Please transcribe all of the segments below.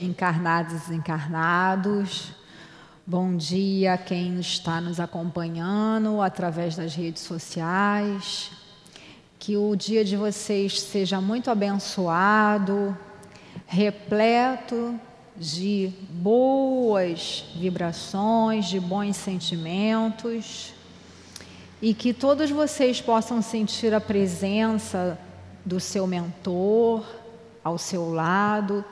encarnados e desencarnados. Bom dia a quem está nos acompanhando através das redes sociais. Que o dia de vocês seja muito abençoado, repleto de boas vibrações, de bons sentimentos e que todos vocês possam sentir a presença do seu mentor ao seu lado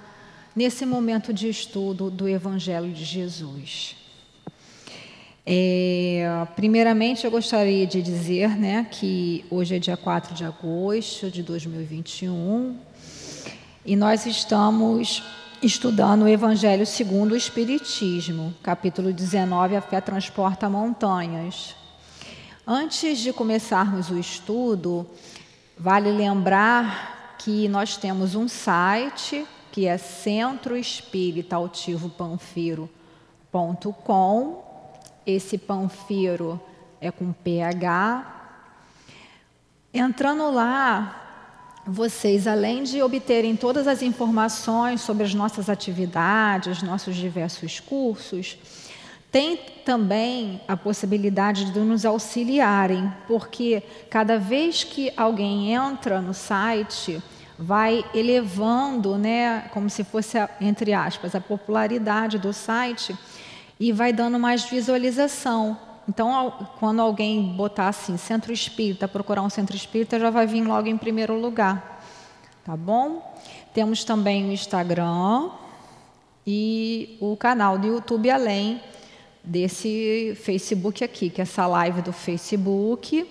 nesse momento de estudo do Evangelho de Jesus. É, primeiramente, eu gostaria de dizer né, que hoje é dia 4 de agosto de 2021 e nós estamos estudando o Evangelho segundo o Espiritismo, capítulo 19, A Fé Transporta Montanhas. Antes de começarmos o estudo, vale lembrar que nós temos um site que é Centro Espírita Altivo Panfiro.com. Esse Panfiro é com PH. Entrando lá, vocês, além de obterem todas as informações sobre as nossas atividades, nossos diversos cursos, tem também a possibilidade de nos auxiliarem, porque cada vez que alguém entra no site, vai elevando, né, como se fosse, entre aspas, a popularidade do site e vai dando mais visualização. Então, quando alguém botar assim, centro espírita, procurar um centro espírita, já vai vir logo em primeiro lugar. Tá bom? Temos também o Instagram e o canal do YouTube, além desse Facebook aqui, que é essa live do Facebook.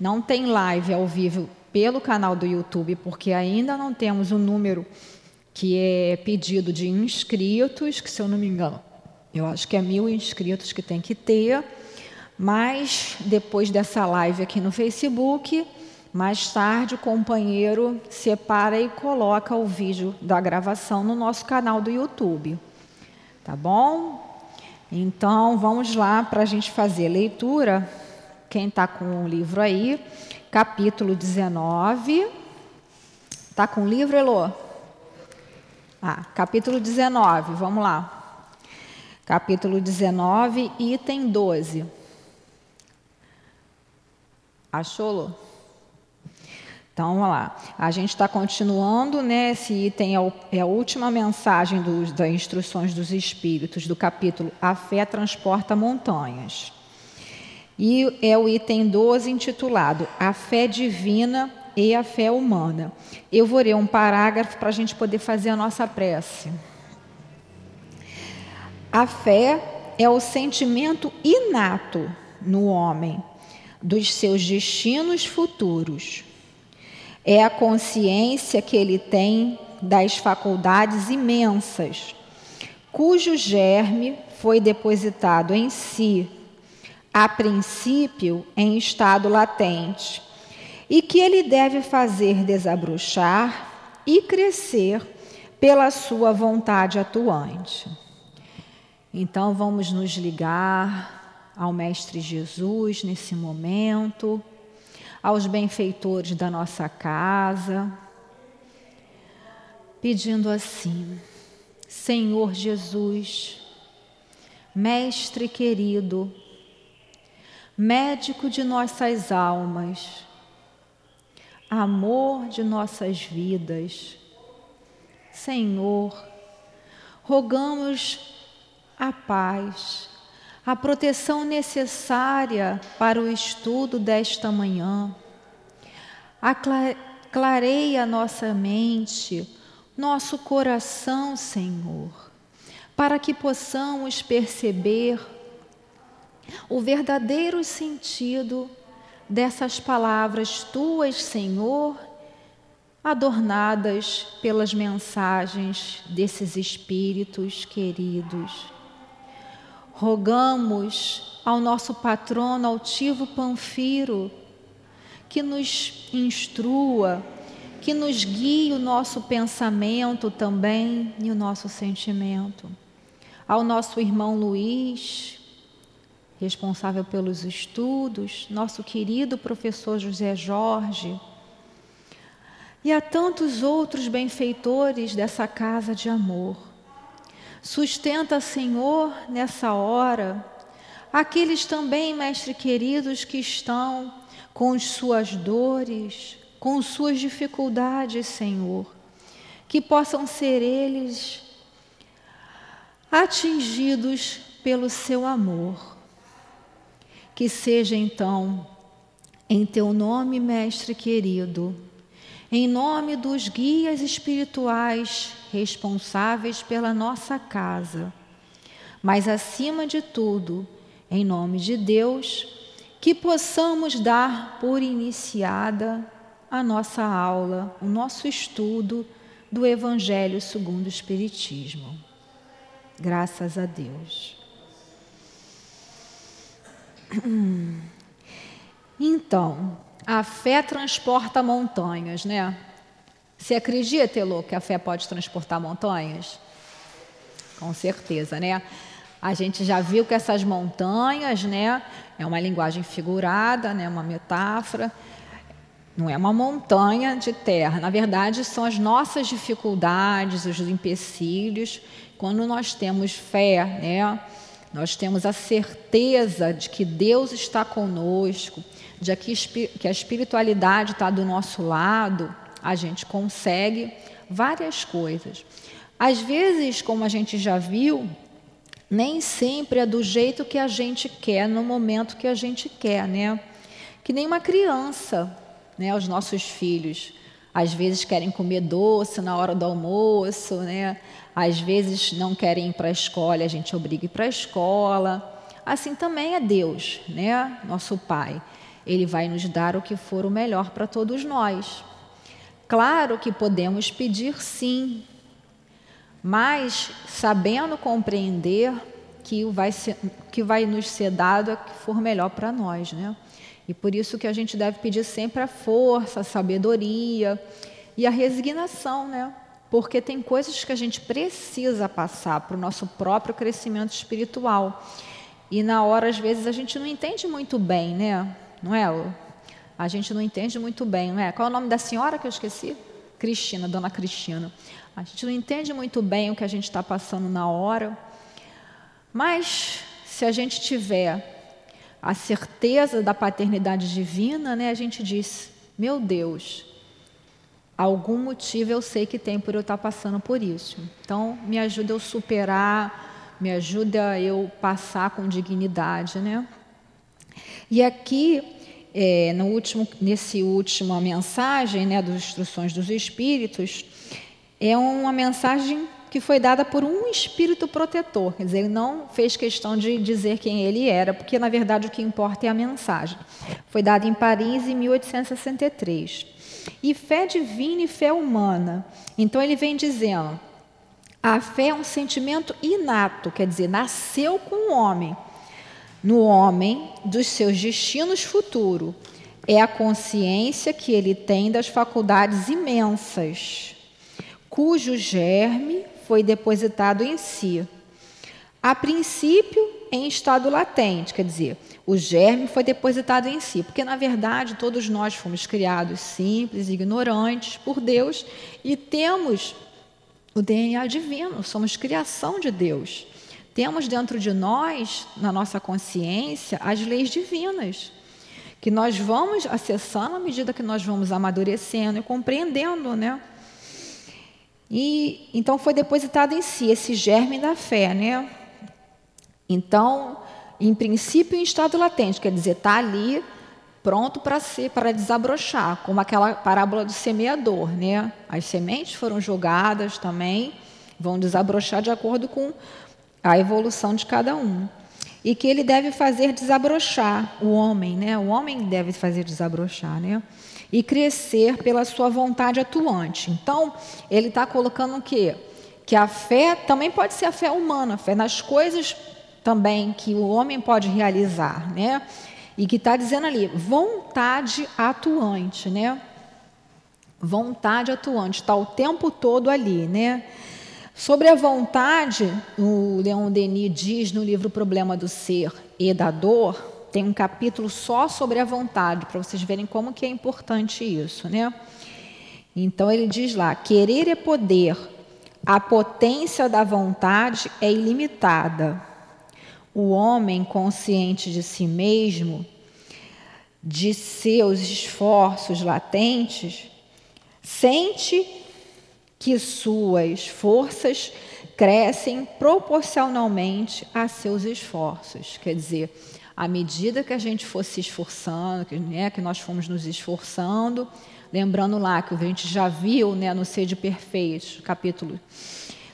Não tem live ao vivo pelo canal do YouTube, porque ainda não temos o número que é pedido de inscritos, que se eu não me engano, eu acho que é mil inscritos que tem que ter. Mas depois dessa live aqui no Facebook, mais tarde o companheiro separa e coloca o vídeo da gravação no nosso canal do YouTube. Tá bom? Então vamos lá para a gente fazer leitura. Quem está com o livro aí, capítulo 19. Está com o livro, Elô? Ah, capítulo 19, vamos lá. Capítulo 19, item 12. Achou, Lô? Então, vamos lá. A gente está continuando, né? Esse item é, é a última mensagem dos, das instruções dos Espíritos, do capítulo A Fé Transporta Montanhas. E é o item 12, intitulado A Fé Divina e a Fé Humana. Eu vou ler um parágrafo para a gente poder fazer a nossa prece. A fé é o sentimento inato no homem dos seus destinos futuros. É a consciência que ele tem das faculdades imensas, cujo germe foi depositado em si, a princípio em estado latente, e que ele deve fazer desabrochar e crescer pela sua vontade atuante. Então vamos nos ligar ao Mestre Jesus nesse momento, aos benfeitores da nossa casa, pedindo assim: Senhor Jesus, Mestre querido, médico de nossas almas, amor de nossas vidas, Senhor, rogamos a paz a proteção necessária para o estudo desta manhã. Clareia nossa mente, nosso coração, Senhor, para que possamos perceber o verdadeiro sentido dessas palavras tuas, Senhor, adornadas pelas mensagens desses espíritos queridos. Rogamos ao nosso patrono altivo Panfiro que nos instrua, que nos guie o nosso pensamento também e o nosso sentimento. Ao nosso irmão Luiz, responsável pelos estudos, nosso querido professor José Jorge, e a tantos outros benfeitores dessa casa de amor Sustenta, Senhor, nessa hora, aqueles também, Mestre queridos, que estão com as suas dores, com suas dificuldades, Senhor, que possam ser eles atingidos pelo seu amor. Que seja então, em teu nome, Mestre querido, em nome dos guias espirituais responsáveis pela nossa casa, mas acima de tudo, em nome de Deus, que possamos dar por iniciada a nossa aula, o nosso estudo do Evangelho segundo o Espiritismo. Graças a Deus. Então, a fé transporta montanhas, né? Você acredita, Elô, que a fé pode transportar montanhas? Com certeza, né? A gente já viu que essas montanhas, né, é uma linguagem figurada, né, uma metáfora. Não é uma montanha de terra, na verdade, são as nossas dificuldades, os empecilhos. Quando nós temos fé, né, nós temos a certeza de que Deus está conosco, de que a espiritualidade está do nosso lado, a gente consegue várias coisas. Às vezes, como a gente já viu, nem sempre é do jeito que a gente quer, no momento que a gente quer, né? Que nem uma criança, né? Os nossos filhos, às vezes querem comer doce na hora do almoço, né? Às vezes não querem ir para a escola, a gente obriga ir para a escola. Assim também é Deus, né? Nosso Pai. Ele vai nos dar o que for o melhor para todos nós. Claro que podemos pedir sim, mas sabendo compreender que vai, ser, que vai nos ser dado é que for melhor para nós, né? E por isso que a gente deve pedir sempre a força, a sabedoria e a resignação, né? Porque tem coisas que a gente precisa passar para o nosso próprio crescimento espiritual. E na hora, às vezes, a gente não entende muito bem, né? Não é? A gente não entende muito bem, não é? Qual é o nome da senhora que eu esqueci? Cristina, dona Cristina. A gente não entende muito bem o que a gente está passando na hora, mas se a gente tiver a certeza da paternidade divina, né, a gente diz: meu Deus, algum motivo eu sei que tem por eu estar passando por isso. Então, me ajuda eu superar, me ajuda eu passar com dignidade, né? E aqui é, no último, nesse última mensagem né, das instruções dos espíritos, é uma mensagem que foi dada por um espírito protetor. Quer dizer, ele não fez questão de dizer quem ele era, porque na verdade o que importa é a mensagem. Foi dada em Paris em 1863. E fé divina e fé humana. Então ele vem dizendo: a fé é um sentimento inato, quer dizer, nasceu com o homem no homem dos seus destinos futuros. É a consciência que ele tem das faculdades imensas, cujo germe foi depositado em si. A princípio, em estado latente, quer dizer, o germe foi depositado em si, porque na verdade todos nós fomos criados simples, ignorantes por Deus e temos o DNA divino, somos criação de Deus. Temos dentro de nós, na nossa consciência, as leis divinas, que nós vamos acessando à medida que nós vamos amadurecendo e compreendendo, né? E então foi depositado em si esse germe da fé, né? Então, em princípio, em estado latente, quer dizer, está ali pronto para ser, para desabrochar, como aquela parábola do semeador, né? As sementes foram jogadas também, vão desabrochar de acordo com a evolução de cada um. E que ele deve fazer desabrochar o homem, né? O homem deve fazer desabrochar, né? E crescer pela sua vontade atuante. Então, ele está colocando o quê? Que a fé também pode ser a fé humana, a fé nas coisas também que o homem pode realizar, né? E que está dizendo ali, vontade atuante, né? Vontade atuante, está o tempo todo ali, né? Sobre a vontade, o Leon Denis diz no livro Problema do Ser e da Dor, tem um capítulo só sobre a vontade, para vocês verem como que é importante isso, né? Então ele diz lá: querer é poder, a potência da vontade é ilimitada. O homem consciente de si mesmo, de seus esforços latentes, sente que suas forças crescem proporcionalmente a seus esforços. Quer dizer, à medida que a gente for se esforçando, que, né, que nós fomos nos esforçando, lembrando lá que a gente já viu né, no Sede Perfeitos, capítulo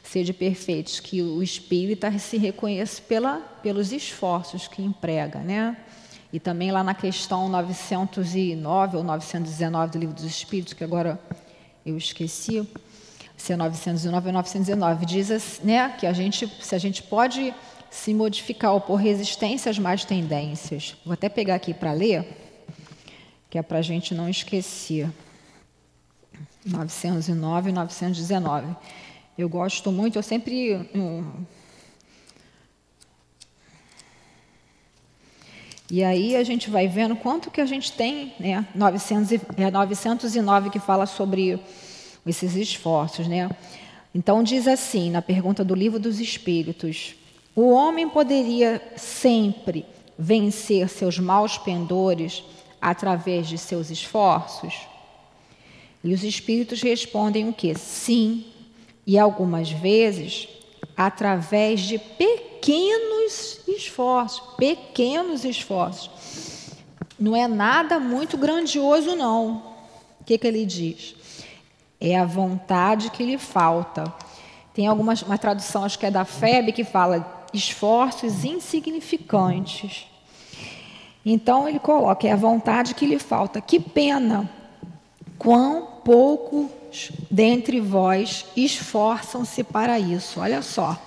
Sede Perfeitos, que o espírita se reconhece pela, pelos esforços que emprega, né? E também lá na questão 909 ou 919 do Livro dos Espíritos, que agora eu esqueci, se é 909 ou 919, diz né, que a gente, se a gente pode se modificar ou por resistência às más tendências. Vou até pegar aqui para ler, que é para a gente não esquecer. 909 e 919. Eu gosto muito, eu sempre. Hum, e aí a gente vai vendo quanto que a gente tem, né? 900 é 909 que fala sobre esses esforços, né? Então diz assim, na pergunta do livro dos Espíritos: o homem poderia sempre vencer seus maus pendores através de seus esforços? E os espíritos respondem o que? Sim, e algumas vezes através de pequenos esforços, pequenos esforços. Não é nada muito grandioso, não. O que, que ele diz? É a vontade que lhe falta. Tem alguma uma tradução, acho que é da FEB, que fala esforços insignificantes. Então ele coloca, é a vontade que lhe falta. Que pena, quão poucos dentre vós esforçam-se para isso. Olha só.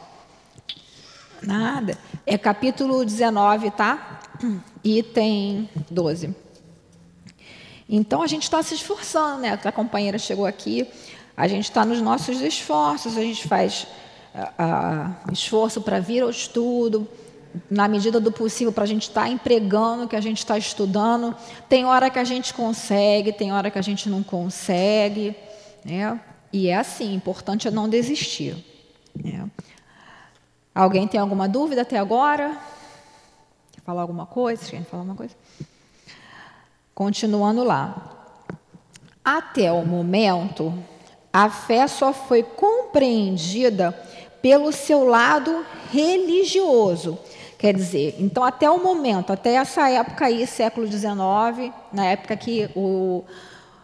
Nada. É capítulo 19, tá? Item 12. Então a gente está se esforçando, né? A companheira chegou aqui, a gente está nos nossos esforços, a gente faz esforço para vir ao estudo, na medida do possível, para a gente estar tá empregando o que a gente está estudando. Tem hora que a gente consegue, tem hora que a gente não consegue. Né? E é assim, importante é não desistir. Né? Alguém tem alguma dúvida até agora? Quer falar alguma coisa? Quer falar alguma coisa? Continuando lá. Até o momento, a fé só foi compreendida pelo seu lado religioso. Quer dizer, então até o momento, até essa época aí, século XIX, na época que o,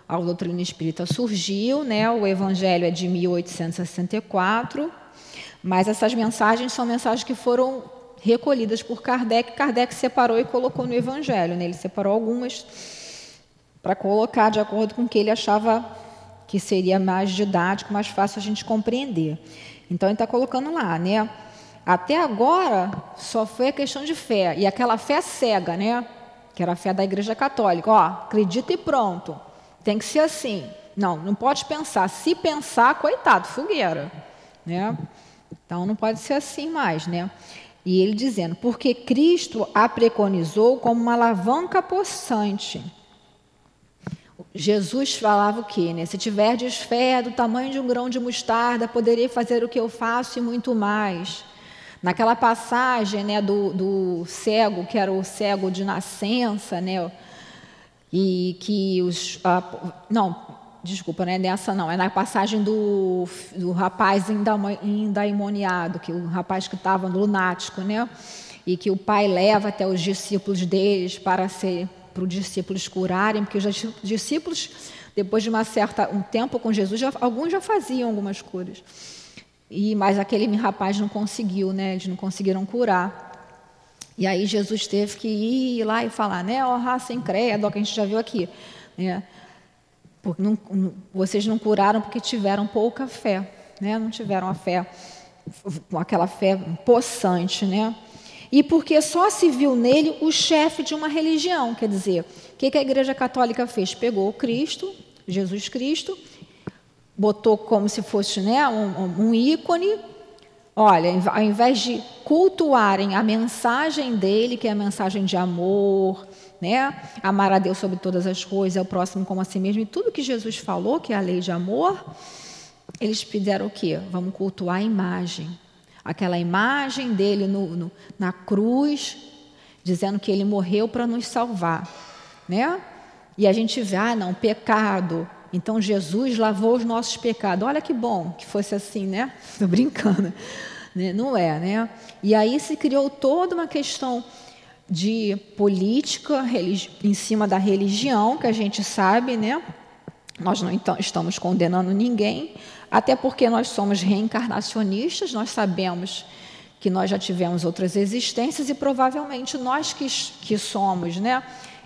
a doutrina espírita surgiu, né, o evangelho é de 1864, mas essas mensagens são mensagens que foram recolhidas por Kardec, Kardec separou e colocou no evangelho, né, ele separou algumas para colocar de acordo com o que ele achava que seria mais didático, mais fácil a gente compreender. Então ele está colocando lá, né? Até agora só foi a questão de fé e aquela fé cega, né? Que era a fé da Igreja Católica. Ó, acredita e pronto. Tem que ser assim. Não, não pode pensar. Se pensar, coitado, fogueira, né? Então não pode ser assim mais, né? E ele dizendo, porque Cristo a preconizou como uma alavanca possante Jesus falava o quê? Né? Se tiverdes fé do tamanho de um grão de mostarda, poderei fazer o que eu faço e muito mais. Naquela passagem né, do, do cego, que era o cego de nascença, né, e que os. Ah, não, desculpa, não é nessa não, é na passagem do, do rapaz endaimoniado, que o rapaz que estava lunático, né, e que o pai leva até os discípulos deles para ser para os discípulos curarem, porque os discípulos, depois de uma certa, um tempo com Jesus, já, alguns já faziam algumas curas. E, mas aquele rapaz não conseguiu, né? Eles não conseguiram curar. E aí Jesus teve que ir lá e falar, né? Oh, raça incrédula, que a gente já viu aqui. Né? Porque não, vocês não curaram porque tiveram pouca fé, né? Não tiveram a fé, aquela fé possante, né? E porque só se viu nele o chefe de uma religião. Quer dizer, o que a Igreja Católica fez? Pegou o Cristo, Jesus Cristo, botou como se fosse né, um, um ícone. Olha, ao invés de cultuarem a mensagem dele, que é a mensagem de amor, né? Amar a Deus sobre todas as coisas, ao próximo como a si mesmo, e tudo que Jesus falou, que é a lei de amor, eles fizeram o quê? Vamos cultuar a imagem. Aquela imagem dele no, no, na cruz, dizendo que ele morreu para nos salvar. Né? E a gente vê, ah, não, pecado. Então Jesus lavou os nossos pecados. Olha que bom que fosse assim, né? Estou brincando. Né? Não é, né? E aí se criou toda uma questão de política em cima da religião, que a gente sabe, né? Nós não então, estamos condenando ninguém, até porque nós somos reencarnacionistas, nós sabemos que nós já tivemos outras existências e provavelmente nós que, que somos né,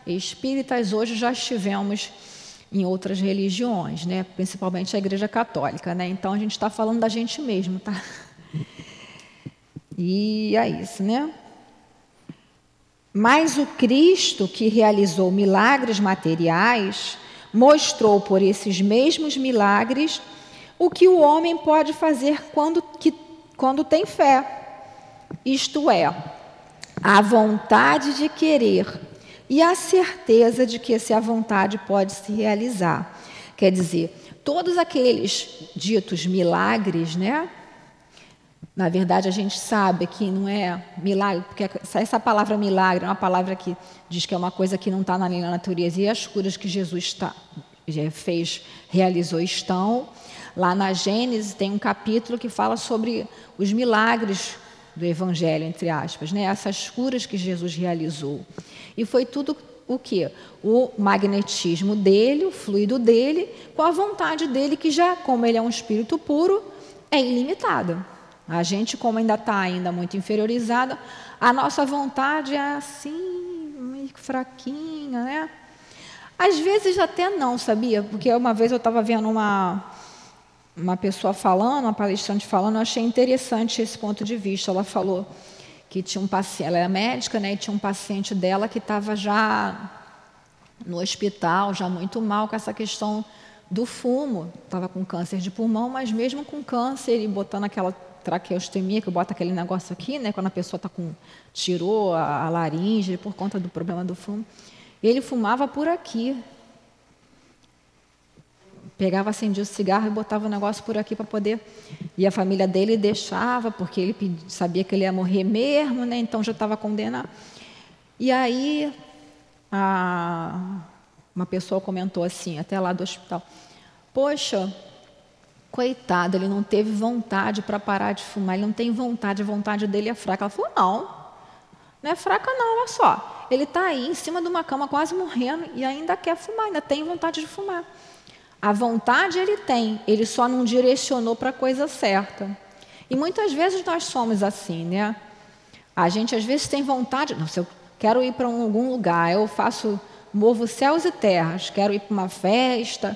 espíritas hoje já estivemos em outras religiões, né, principalmente a Igreja Católica. Né, então a gente está falando da gente mesmo. Tá? E é isso, né? Mas o Cristo que realizou milagres materiais mostrou por esses mesmos milagres o que o homem pode fazer quando, que, quando tem fé. Isto é, a vontade de querer e a certeza de que essa vontade pode se realizar. Quer dizer, todos aqueles ditos milagres, né? Na verdade, a gente sabe que não é milagre, porque essa palavra milagre é uma palavra que diz que é uma coisa que não está na natureza, e as curas que Jesus está, fez, realizou, estão. Lá na Gênesis tem um capítulo que fala sobre os milagres do Evangelho, entre aspas, né? essas curas que Jesus realizou. E foi tudo o que? O magnetismo dele, o fluido dele, com a vontade dele, que já, como ele é um espírito puro, é ilimitada. A gente, como ainda está ainda muito inferiorizada, a nossa vontade é assim, meio fraquinha, né? Às vezes até não, sabia? Porque uma vez eu estava vendo uma, uma pessoa falando, uma palestrante falando, eu achei interessante esse ponto de vista. Ela falou que tinha um paciente, ela era médica, né? E tinha um paciente dela que estava já no hospital, já muito mal com essa questão do fumo. Estava com câncer de pulmão, mas mesmo com câncer e botando aquela traqueostomia, que bota aquele negócio aqui, né, quando a pessoa está com tirou a, a, laringe por conta do problema do fumo. Ele fumava por aqui. Pegava, acendia o cigarro e botava o negócio por aqui para poder. E a família dele deixava, porque ele sabia que ele ia morrer mesmo, né? então já estava condenado. E aí, a, uma pessoa comentou assim, até lá do hospital: Poxa, Coitado, ele não teve vontade para parar de fumar, ele não tem vontade, a vontade dele é fraca. Ela falou: não, não é fraca, não, olha só. Ele está aí em cima de uma cama quase morrendo e ainda quer fumar, ainda tem vontade de fumar. A vontade ele tem, ele só não direcionou para a coisa certa. E muitas vezes nós somos assim, né? A gente às vezes tem vontade, não, se eu quero ir para algum lugar, eu faço, movo céus e terras, quero ir para uma festa,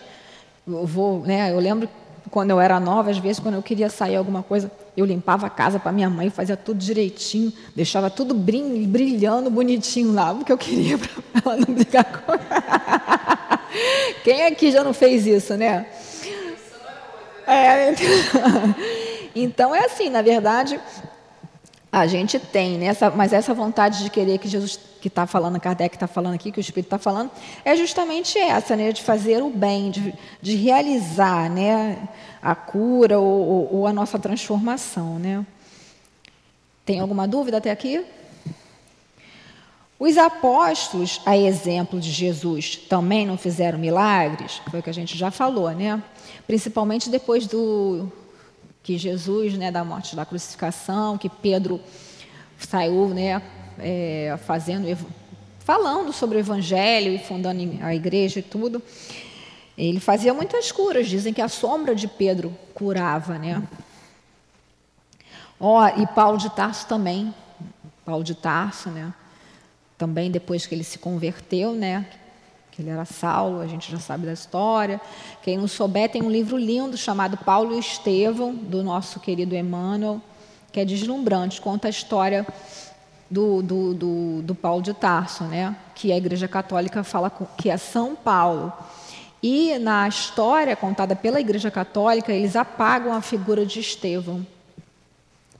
eu vou, né? Eu lembro quando eu era nova, às vezes, quando eu queria sair alguma coisa, eu limpava a casa para minha mãe, fazia tudo direitinho, deixava tudo brilhando, bonitinho lá, porque eu queria para ela não brigar com Quem aqui já não fez isso, né? É, então é assim, na verdade, a gente tem, né, essa, mas essa vontade de querer que Jesus, que está falando, Kardec está falando aqui, que o Espírito está falando, é justamente essa, né, de fazer o bem, de, de realizar né, a cura ou, ou, a nossa transformação. Né. Tem alguma dúvida até aqui? Os apóstolos, a exemplo de Jesus, também não fizeram milagres? Foi o que a gente já falou, né? Principalmente depois do, que Jesus, né, da morte da crucificação, que Pedro saiu, né, é, fazendo, falando sobre o Evangelho e fundando a igreja e tudo. Ele fazia muitas curas. Dizem que a sombra de Pedro curava, né? Ó, oh, e Paulo de Tarso também. Paulo de Tarso, né? Também depois que ele se converteu, né? Que ele era Saulo, a gente já sabe da história. Quem não souber, tem um livro lindo chamado Paulo e Estevão, do nosso querido Emmanuel, que é deslumbrante, conta a história do, do, do, do Paulo de Tarso, né? que a Igreja Católica fala que é São Paulo. E na história contada pela Igreja Católica, eles apagam a figura de Estevão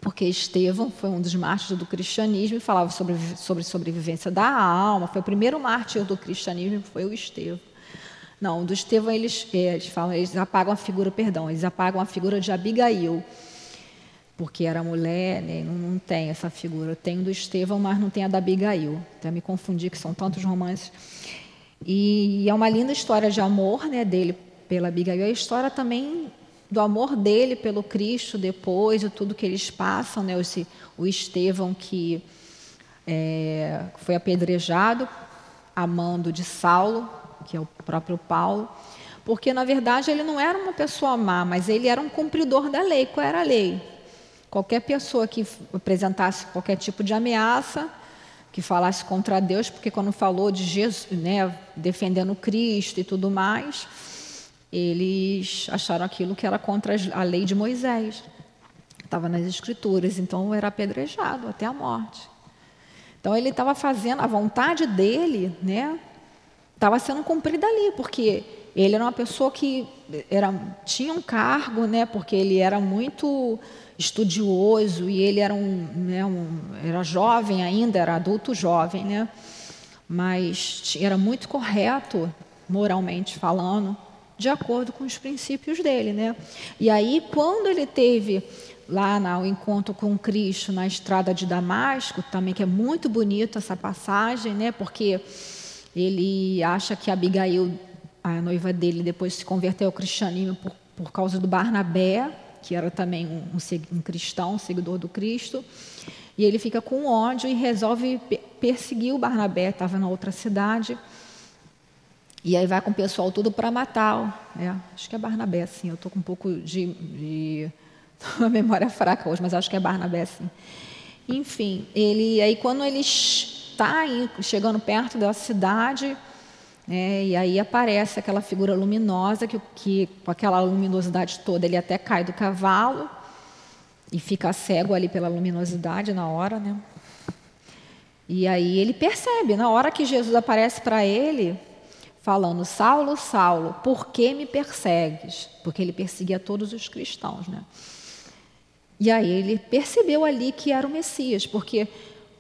porque Estevão foi um dos mártires do cristianismo e falava sobre, sobre sobrevivência da alma. Foi o primeiro mártir do cristianismo, foi o Estevão. Não, do Estevão eles, é, eles falam, eles apagam a figura, perdão, eles apagam a figura de Abigail, porque era mulher, né, não, não, tem essa figura. Tem do Estevão, mas não tem a da Abigail. Até me confundi que são tantos romances. E, e é uma linda história de amor, né, dele pela Abigail. A história também do amor dele pelo Cristo depois, de tudo que eles passam, né, esse, o Estevão que é, foi apedrejado, amando de Saulo, que é o próprio Paulo, porque na verdade ele não era uma pessoa má, mas ele era um cumpridor da lei. Qual era a lei? Qualquer pessoa que apresentasse qualquer tipo de ameaça, que falasse contra Deus, porque quando falou de Jesus, né, defendendo Cristo e tudo mais, eles acharam aquilo que era contra a lei de Moisés. Estava nas escrituras, então era apedrejado até a morte. Então ele estava fazendo a vontade dele, né? Estava sendo cumprida ali, porque ele era uma pessoa que era, tinha um cargo, né? Porque ele era muito estudioso e ele era um, né, um era jovem ainda, era adulto jovem, né? Mas era muito correto moralmente falando, de acordo com os princípios dele, né? E aí quando ele teve lá no encontro com Cristo na estrada de Damasco, também que é muito bonito essa passagem, né? Porque ele acha que Abigail, a noiva dele, depois se converteu ao cristianismo por, por causa do Barnabé, que era também um, um, um cristão, um seguidor do Cristo. E ele fica com ódio e resolve perseguir o Barnabé, estava na outra cidade. E aí vai com o pessoal tudo para matar. É, acho que é Barnabé, sim. Eu estou com um pouco de, de uma memória fraca hoje, mas acho que é Barnabé, sim. Enfim, ele aí quando ele está chegando perto da cidade, né, e aí aparece aquela figura luminosa que, que com aquela luminosidade toda ele até cai do cavalo e fica cego ali pela luminosidade na hora, né? E aí ele percebe, na hora que Jesus aparece para ele, falando: Saulo, Saulo, por que me persegues? Porque ele perseguia todos os cristãos, né? E aí ele percebeu ali que era o Messias, porque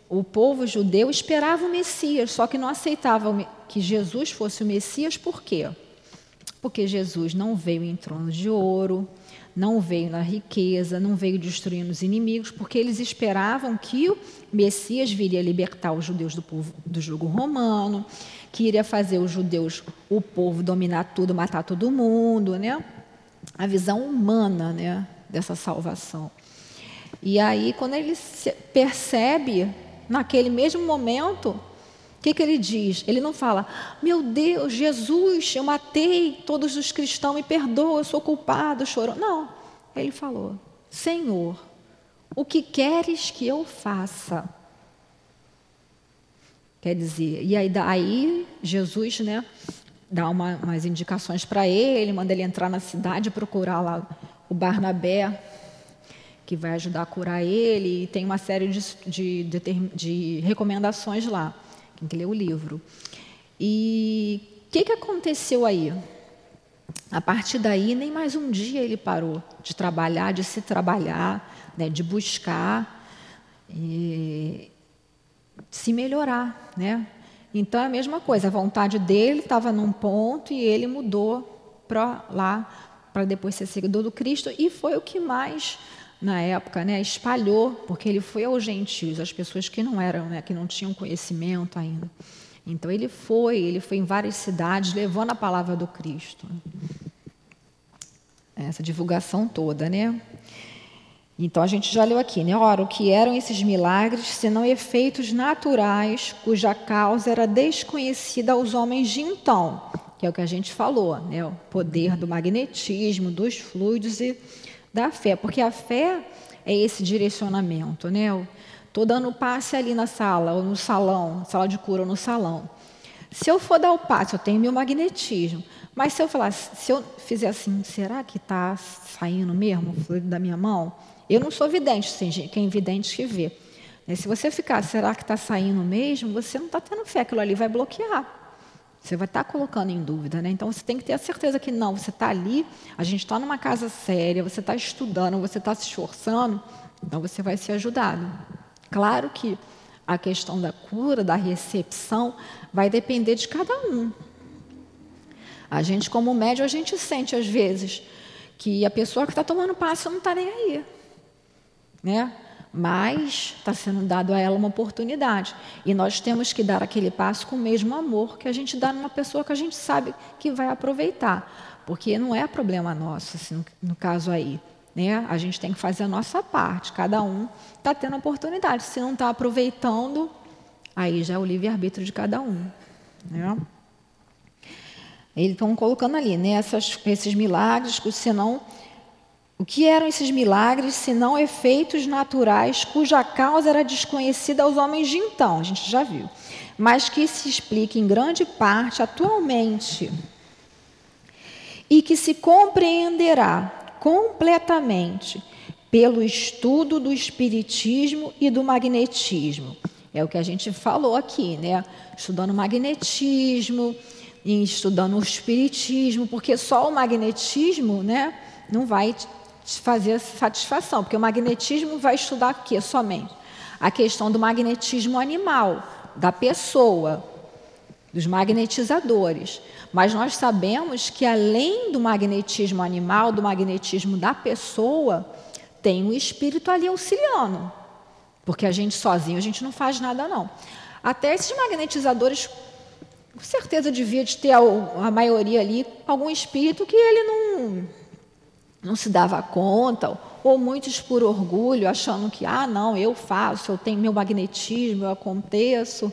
o povo judeu esperava o Messias, só que não aceitava que Jesus fosse o Messias, por quê? Porque Jesus não veio em trono de ouro, não veio na riqueza, não veio destruindo os inimigos, porque eles esperavam que o Messias viria libertar os judeus do, povo, do jugo romano, que iria fazer os judeus, o povo, dominar tudo, matar todo mundo, né? A visão humana, né, dessa salvação. E aí, quando ele percebe, naquele mesmo momento, o que, que ele diz? Ele não fala, meu Deus, Jesus, eu matei todos os cristãos, me perdoa, eu sou culpado, chorou. Não, ele falou, Senhor, o que queres que eu faça? Quer dizer, e aí, aí Jesus né, dá uma, umas indicações para ele, manda ele entrar na cidade, procurar lá o Barnabé, que vai ajudar a curar ele, e tem uma série de, de, de, de recomendações lá, tem que ler o livro. E o que, que aconteceu aí? A partir daí, nem mais um dia ele parou de trabalhar, de se trabalhar, né, de buscar e se melhorar. Né? Então é a mesma coisa, a vontade dele estava num ponto e ele mudou para lá, para depois ser seguidor do Cristo, e foi o que mais na época, né, espalhou, porque ele foi aos gentios, às pessoas que não eram, né, que não tinham conhecimento ainda. Então ele foi, ele foi em várias cidades levando a palavra do Cristo. Essa divulgação toda, né? Então a gente já leu aqui, né? Ora, o que eram esses milagres, senão efeitos naturais, cuja causa era desconhecida aos homens de então, que é o que a gente falou, né? O poder do magnetismo, dos fluidos e da fé, porque a fé é esse direcionamento, né? Estou dando passe ali na sala, ou no salão, sala de cura ou no salão. Se eu for dar o passe, eu tenho meu magnetismo. Mas se eu falar, se eu fizer assim, será que está saindo mesmo o fluido da minha mão? Eu não sou vidente, sim, quem é vidente que vê. Se você ficar, será que está saindo mesmo? Você não está tendo fé, aquilo ali vai bloquear. Você vai estar colocando em dúvida, né? Então você tem que ter a certeza que não, você está ali, a gente está numa casa séria, você está estudando, você está se esforçando, então você vai ser ajudado. Claro que a questão da cura, da recepção, vai depender de cada um. A gente, como médium, a gente sente às vezes que a pessoa que está tomando passo não está nem aí. Né? Mas está sendo dado a ela uma oportunidade. E nós temos que dar aquele passo com o mesmo amor que a gente dá numa pessoa que a gente sabe que vai aproveitar. Porque não é problema nosso, assim, no, caso aí. Né? A gente tem que fazer a nossa parte. Cada um está tendo oportunidade. Se não está aproveitando, aí já é o livre-arbítrio de cada um. Né? Eles estão colocando ali, né, essas, esses milagres, senão o que eram esses milagres, senão efeitos naturais cuja causa era desconhecida aos homens de então, a gente já viu, mas que se explica em grande parte atualmente e que se compreenderá completamente pelo estudo do espiritismo e do magnetismo. É o que a gente falou aqui, né? Estudando magnetismo, estudando o espiritismo, porque só o magnetismo, né, não vai fazer satisfação, porque o magnetismo vai estudar o quê? Somente a questão do magnetismo animal, da pessoa, dos magnetizadores. Mas nós sabemos que além do magnetismo animal, do magnetismo da pessoa, tem um espírito ali auxiliando. Porque a gente sozinho, a gente não faz nada não. Até esses magnetizadores com certeza devia de ter a, a maioria ali algum espírito que ele não, não se dava conta, ou muitos por orgulho, achando que, ah, não, eu faço, eu tenho meu magnetismo, eu aconteço.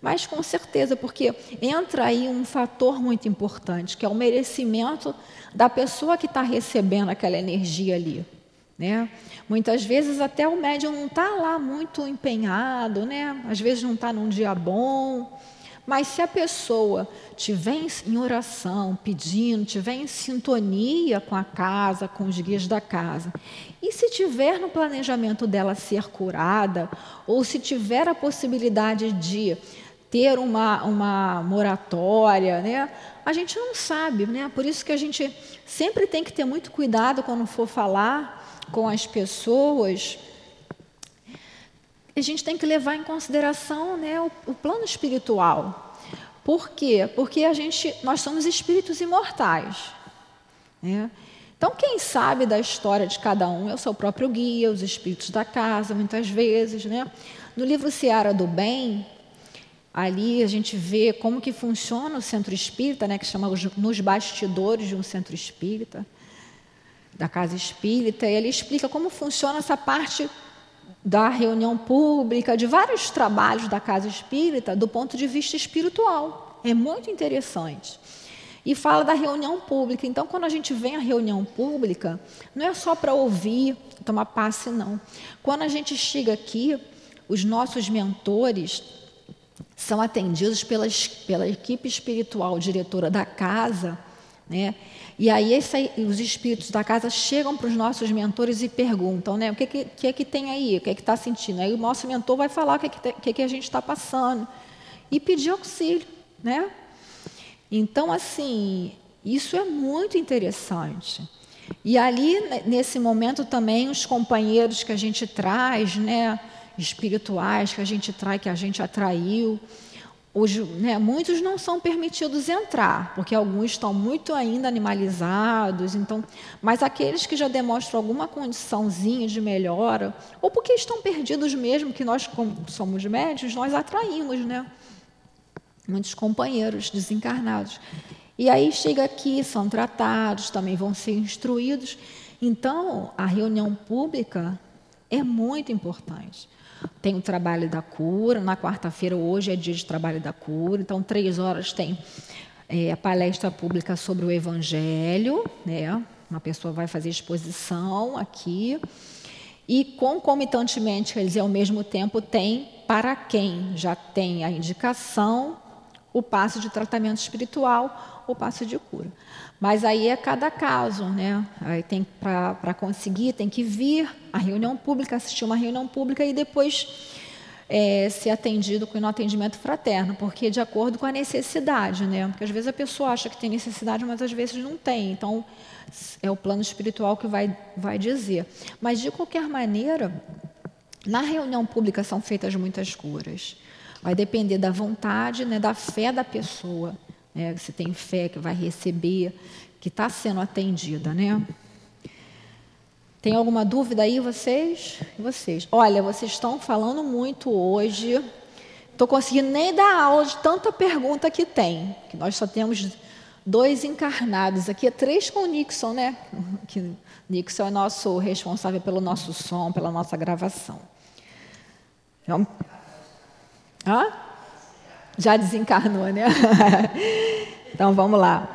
Mas com certeza, porque entra aí um fator muito importante, que é o merecimento da pessoa que está recebendo aquela energia ali. Né? Muitas vezes até o médium não está lá muito empenhado, né? às vezes não está num dia bom, mas se a pessoa tiver em oração, pedindo, tiver em sintonia com a casa, com os guias da casa, e se tiver no planejamento dela ser curada, ou se tiver a possibilidade de ter uma, uma moratória, né? A gente não sabe, né? Por isso que a gente sempre tem que ter muito cuidado quando for falar com as pessoas a gente tem que levar em consideração né, o, o plano espiritual. Por quê? Porque a gente, nós somos espíritos imortais. Né? Então, quem sabe da história de cada um é o seu próprio guia, os espíritos da casa, muitas vezes. Né? No livro Seara do Bem, ali a gente vê como que funciona o centro espírita, né, que chama Nos Bastidores de um Centro Espírita, da Casa Espírita, e ele explica como funciona essa parte da reunião pública, de vários trabalhos da casa espírita do ponto de vista espiritual. É muito interessante. E fala da reunião pública. Então, quando a gente vem à reunião pública, não é só para ouvir, tomar passe, não. Quando a gente chega aqui, os nossos mentores são atendidos pelas, pela equipe espiritual diretora da casa, né? E aí esse, os espíritos da casa chegam para os nossos mentores e perguntam, né? O que que, que, é que tem aí? O que é que está sentindo? Aí o nosso mentor vai falar o que, é que, que, é que a gente está passando e pedir auxílio, né? Então, assim, isso é muito interessante. E ali, nesse momento também, os companheiros que a gente traz, né, espirituais que a gente traz, que a gente atraiu, os, né, muitos não são permitidos entrar, porque alguns estão muito ainda animalizados, então, mas aqueles que já demonstram alguma condiçãozinha de melhora, ou porque estão perdidos mesmo, que nós, como somos médios, nós atraímos, né? Muitos companheiros desencarnados. E aí chega aqui, são tratados, também vão ser instruídos. Então, a reunião pública é muito importante. Tem o trabalho da cura, na quarta-feira, hoje é dia de trabalho da cura, então, três horas tem é, a palestra pública sobre o Evangelho, né? uma pessoa vai fazer exposição aqui, e concomitantemente, quer dizer, ao mesmo tempo, tem para quem já tem a indicação o passo de tratamento espiritual, o passo de cura. Mas aí é cada caso, né? Aí tem para conseguir, tem que vir à reunião pública, assistir uma reunião pública e depois é, ser atendido com o atendimento fraterno, porque de acordo com a necessidade, né? Porque às vezes a pessoa acha que tem necessidade, mas às vezes não tem. Então é o plano espiritual que vai vai dizer. Mas de qualquer maneira, na reunião pública são feitas muitas curas. Vai depender da vontade, né, da fé da pessoa né? Você tem fé que vai receber, que está sendo atendida, né? Tem alguma dúvida aí, vocês? Vocês? Olha, vocês estão falando muito hoje. Estou conseguindo nem dar aula de tanta pergunta que tem. Que nós só temos dois encarnados. Aqui é três com o Nixon, né? Que Nixon é nosso responsável pelo nosso som, pela nossa gravação. Então, hã? Já desencarnou, né? então vamos lá.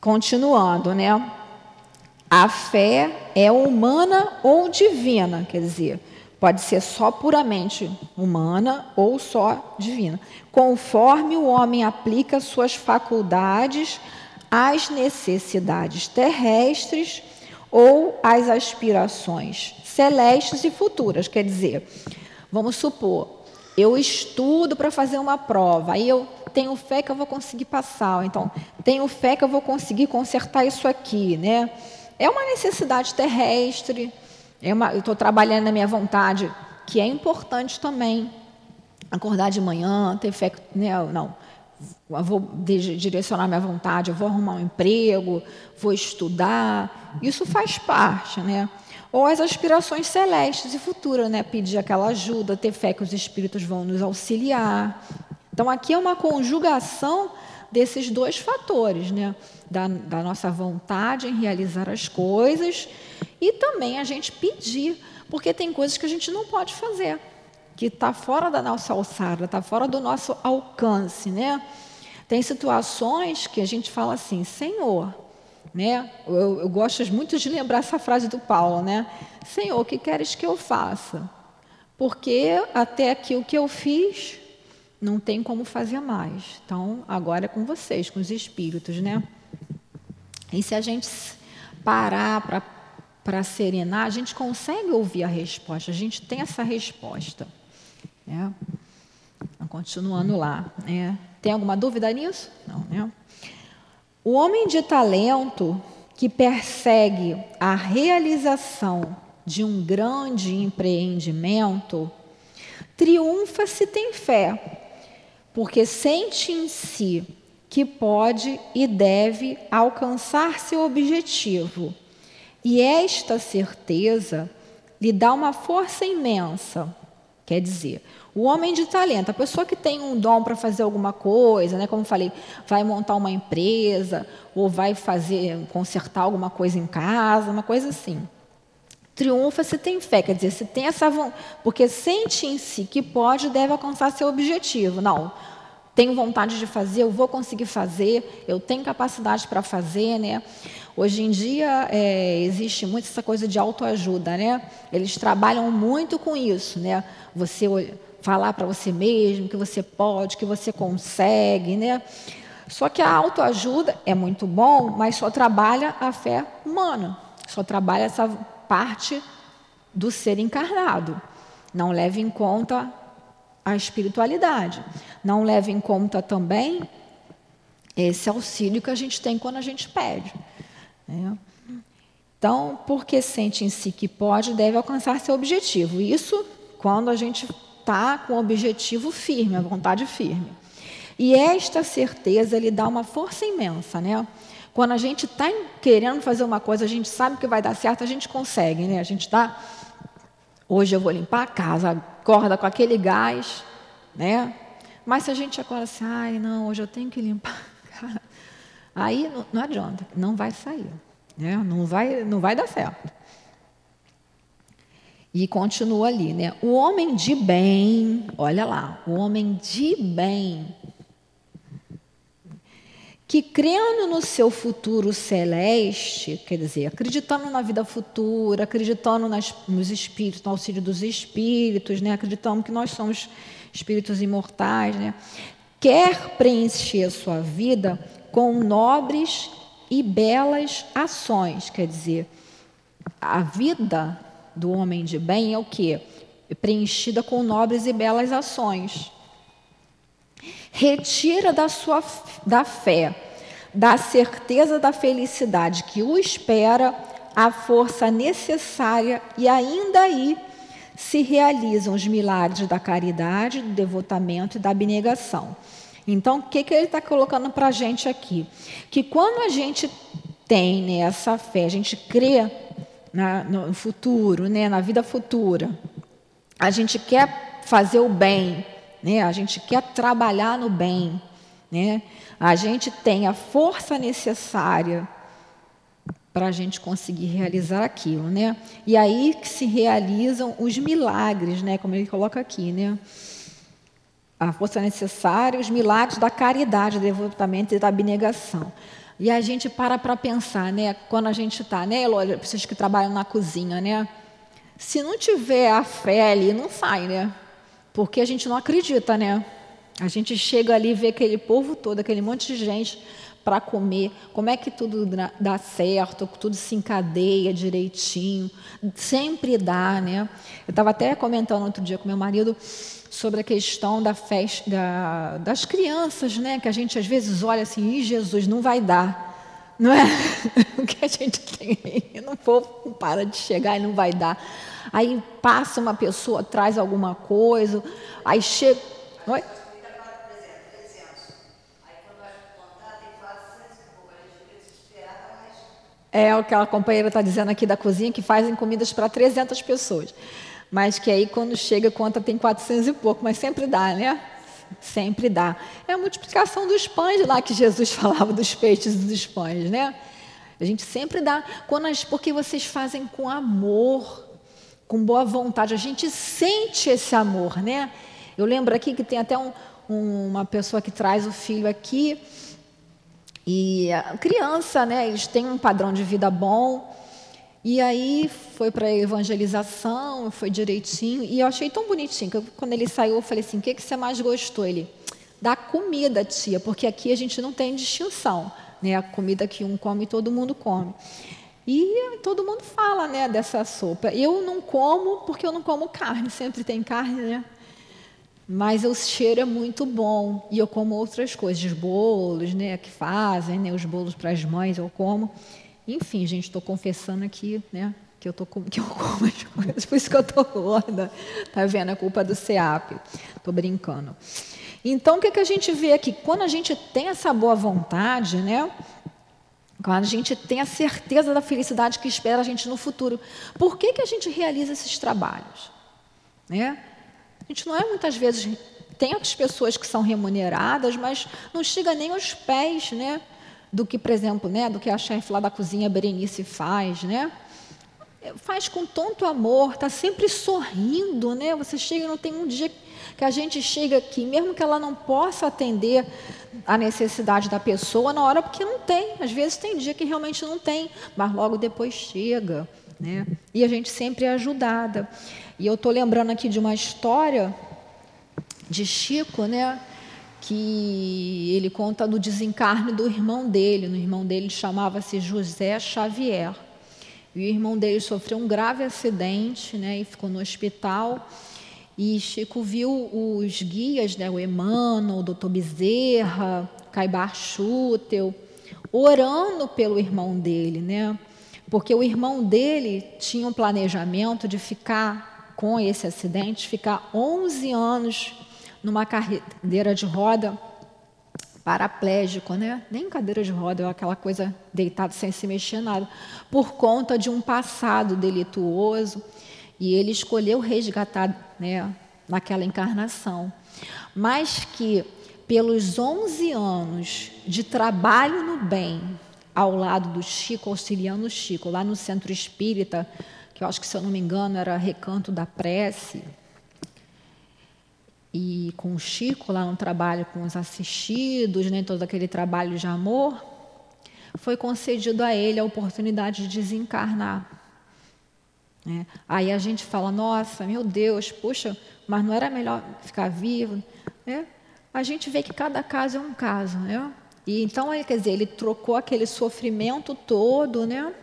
Continuando, né? A fé é humana ou divina, quer dizer, pode ser só puramente humana ou só divina, conforme o homem aplica suas faculdades às necessidades terrestres ou às aspirações celestes e futuras. Quer dizer, vamos supor, eu estudo para fazer uma prova, aí eu tenho fé que eu vou conseguir passar, então tenho fé que eu vou conseguir consertar isso aqui, né? É uma necessidade terrestre, é uma, eu estou trabalhando na minha vontade, que é importante também. Acordar de manhã, ter fé, né? não, eu vou direcionar minha vontade, eu vou arrumar um emprego, vou estudar, isso faz parte, né? Ou as aspirações celestes e futuras, né? Pedir aquela ajuda, ter fé que os espíritos vão nos auxiliar. Então, aqui é uma conjugação desses dois fatores, né? Da, da, nossa vontade em realizar as coisas e também a gente pedir, porque tem coisas que a gente não pode fazer, que está fora da nossa alçada, está fora do nosso alcance, né? Tem situações que a gente fala assim, Senhor, né? Eu, eu gosto muito de lembrar essa frase do Paulo, né? Senhor, o que queres que eu faça? Porque até aqui o que eu fiz não tem como fazer mais. Então, agora é com vocês, com os espíritos, né? E se a gente parar para serenar, a gente consegue ouvir a resposta, a gente tem essa resposta. Né? Então, continuando lá. Né? Tem alguma dúvida nisso? Não, né? O homem de talento que persegue a realização de um grande empreendimento triunfa se tem fé porque sente em si que pode e deve alcançar seu objetivo. E esta certeza lhe dá uma força imensa. Quer dizer, o homem de talento, a pessoa que tem um dom para fazer alguma coisa, né, como falei, vai montar uma empresa ou vai fazer consertar alguma coisa em casa, uma coisa assim. Triunfa se tem fé, quer dizer, se tem essa porque sente em si que pode e deve alcançar seu objetivo. Não, tenho vontade de fazer, eu vou conseguir fazer, eu tenho capacidade para fazer, né? Hoje em dia é, existe muito essa coisa de autoajuda, né? Eles trabalham muito com isso, né? Você falar para você mesmo que você pode, que você consegue, né? Só que a autoajuda é muito bom, mas só trabalha a fé humana, só trabalha essa parte do ser encarnado. Não leva em conta a espiritualidade. Não leva em conta também esse auxílio que a gente tem quando a gente pede. Né? Então, porque sente em si que pode, deve alcançar seu objetivo. Isso quando a gente está com o objetivo firme, a vontade firme. E esta certeza lhe dá uma força imensa, né? Quando a gente está querendo fazer uma coisa, a gente sabe que vai dar certo, a gente consegue, né? A gente está. Hoje eu vou limpar a casa, acorda com aquele gás, né? Mas se a gente acorda assim, ai, não, hoje eu tenho que limpar a casa, aí não, não adianta, não vai sair, né? Não vai, não vai dar certo. E continua ali, né? O homem de bem, olha lá, o homem de bem que crendo no seu futuro celeste, quer dizer, acreditando na vida futura, acreditando nas, nos espíritos, no auxílio dos espíritos, né? acreditando que nós somos espíritos imortais, né? quer preencher sua vida com nobres e belas ações, quer dizer, a vida do homem de bem é o que? Preenchida com nobres e belas ações retira da sua da fé, da certeza da felicidade que o espera, a força necessária e ainda aí se realizam os milagres da caridade, do devotamento e da abnegação. Então, o que, que ele está colocando para a gente aqui? Que quando a gente tem né, essa fé, a gente crê na, no futuro, né, na vida futura, a gente quer fazer o bem, né, a gente quer trabalhar no bem, né, a gente tem a força necessária para a gente conseguir realizar aquilo, né? E aí que se realizam os milagres, né? Como ele coloca aqui, né? A força necessária, os milagres da caridade, do devotamento e da abnegação. E a gente para para pensar, né? Quando a gente está, né, Elólia, pessoas que trabalham na cozinha, né? Se não tiver a fé ali, não sai, né? Porque a gente não acredita, né? A gente chega ali e vê aquele povo todo, aquele monte de gente para comer, como é que tudo dá certo, tudo se encadeia direitinho, sempre dá, né? Eu estava até comentando outro dia com meu marido sobre a questão da festa da, das crianças, né? Que a gente às vezes olha assim, e Jesus não vai dar, não é? o que a gente tem aí, não povo para de chegar e não vai dar. Aí passa uma pessoa, traz alguma coisa, aí chega, Oi? É o que a companheira está dizendo aqui da cozinha, que fazem comidas para 300 pessoas. Mas que aí, quando chega, conta tem 400 e pouco, mas sempre dá, né? Sempre dá. É a multiplicação dos pães lá que Jesus falava, dos peixes e dos pães, né? A gente sempre dá. Quando as, porque vocês fazem com amor, com boa vontade. A gente sente esse amor, né? Eu lembro aqui que tem até um, um, uma pessoa que traz o filho aqui e a criança, né, eles têm um padrão de vida bom. E aí foi para a evangelização, foi direitinho. E eu achei tão bonitinho que quando ele saiu, eu falei assim: o que, que você mais gostou? Ele, da comida, tia, porque aqui a gente não tem distinção. Né? A comida que um come, todo mundo come. E todo mundo fala né, dessa sopa. Eu não como porque eu não como carne, sempre tem carne, né? Mas o cheiro é muito bom e eu como outras coisas, os bolos, né, que fazem, né, os bolos para as mães eu como. Enfim, gente, estou confessando aqui, né, que eu tô que eu como as coisas, por isso que eu tô gorda. Tá vendo? É culpa do CEAP. Tô brincando. Então, o que, que a gente vê aqui? Quando a gente tem essa boa vontade, né? Quando a gente tem a certeza da felicidade que espera a gente no futuro, por que, que a gente realiza esses trabalhos? Né? A gente não é muitas vezes. Tem as pessoas que são remuneradas, mas não chega nem aos pés, né? Do que, por exemplo, né? Do que a chefe lá da cozinha Berenice faz, né? Faz com tanto amor, está sempre sorrindo, né? Você chega, não tem um dia que a gente chega aqui, mesmo que ela não possa atender a necessidade da pessoa na hora, porque não tem. Às vezes tem dia que realmente não tem, mas logo depois chega. Né? E a gente sempre é ajudada. E eu estou lembrando aqui de uma história de Chico, né? Que ele conta do desencarne do irmão dele. O irmão dele chamava-se José Xavier. E o irmão dele sofreu um grave acidente, né? E ficou no hospital. E Chico viu os guias, né? O Emmanuel, o doutor Bezerra, Caibar Schutel, orando pelo irmão dele, né? Porque o irmão dele tinha um planejamento de ficar com esse acidente, ficar 11 anos numa cadeira de roda paraplégico, né? Nem cadeira de roda, aquela coisa deitado sem se mexer nada, por conta de um passado delituoso, e ele escolheu resgatar, né, naquela encarnação. Mas que pelos 11 anos de trabalho no bem, ao lado do Chico, auxiliando Chico, lá no centro espírita, que eu acho que, se eu não me engano, era Recanto da Prece, e com o Chico lá no trabalho com os assistidos, né, todo aquele trabalho de amor, foi concedido a ele a oportunidade de desencarnar. Né? Aí a gente fala, nossa, meu Deus, puxa, mas não era melhor ficar vivo? Né? A gente vê que cada caso é um caso, né? E então, quer dizer, ele trocou aquele sofrimento todo, né?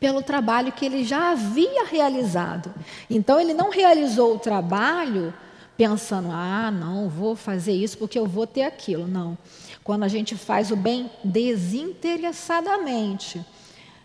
pelo trabalho que ele já havia realizado. Então, ele não realizou o trabalho pensando, ah, não, vou fazer isso porque eu vou ter aquilo. Não. Quando a gente faz o bem desinteressadamente,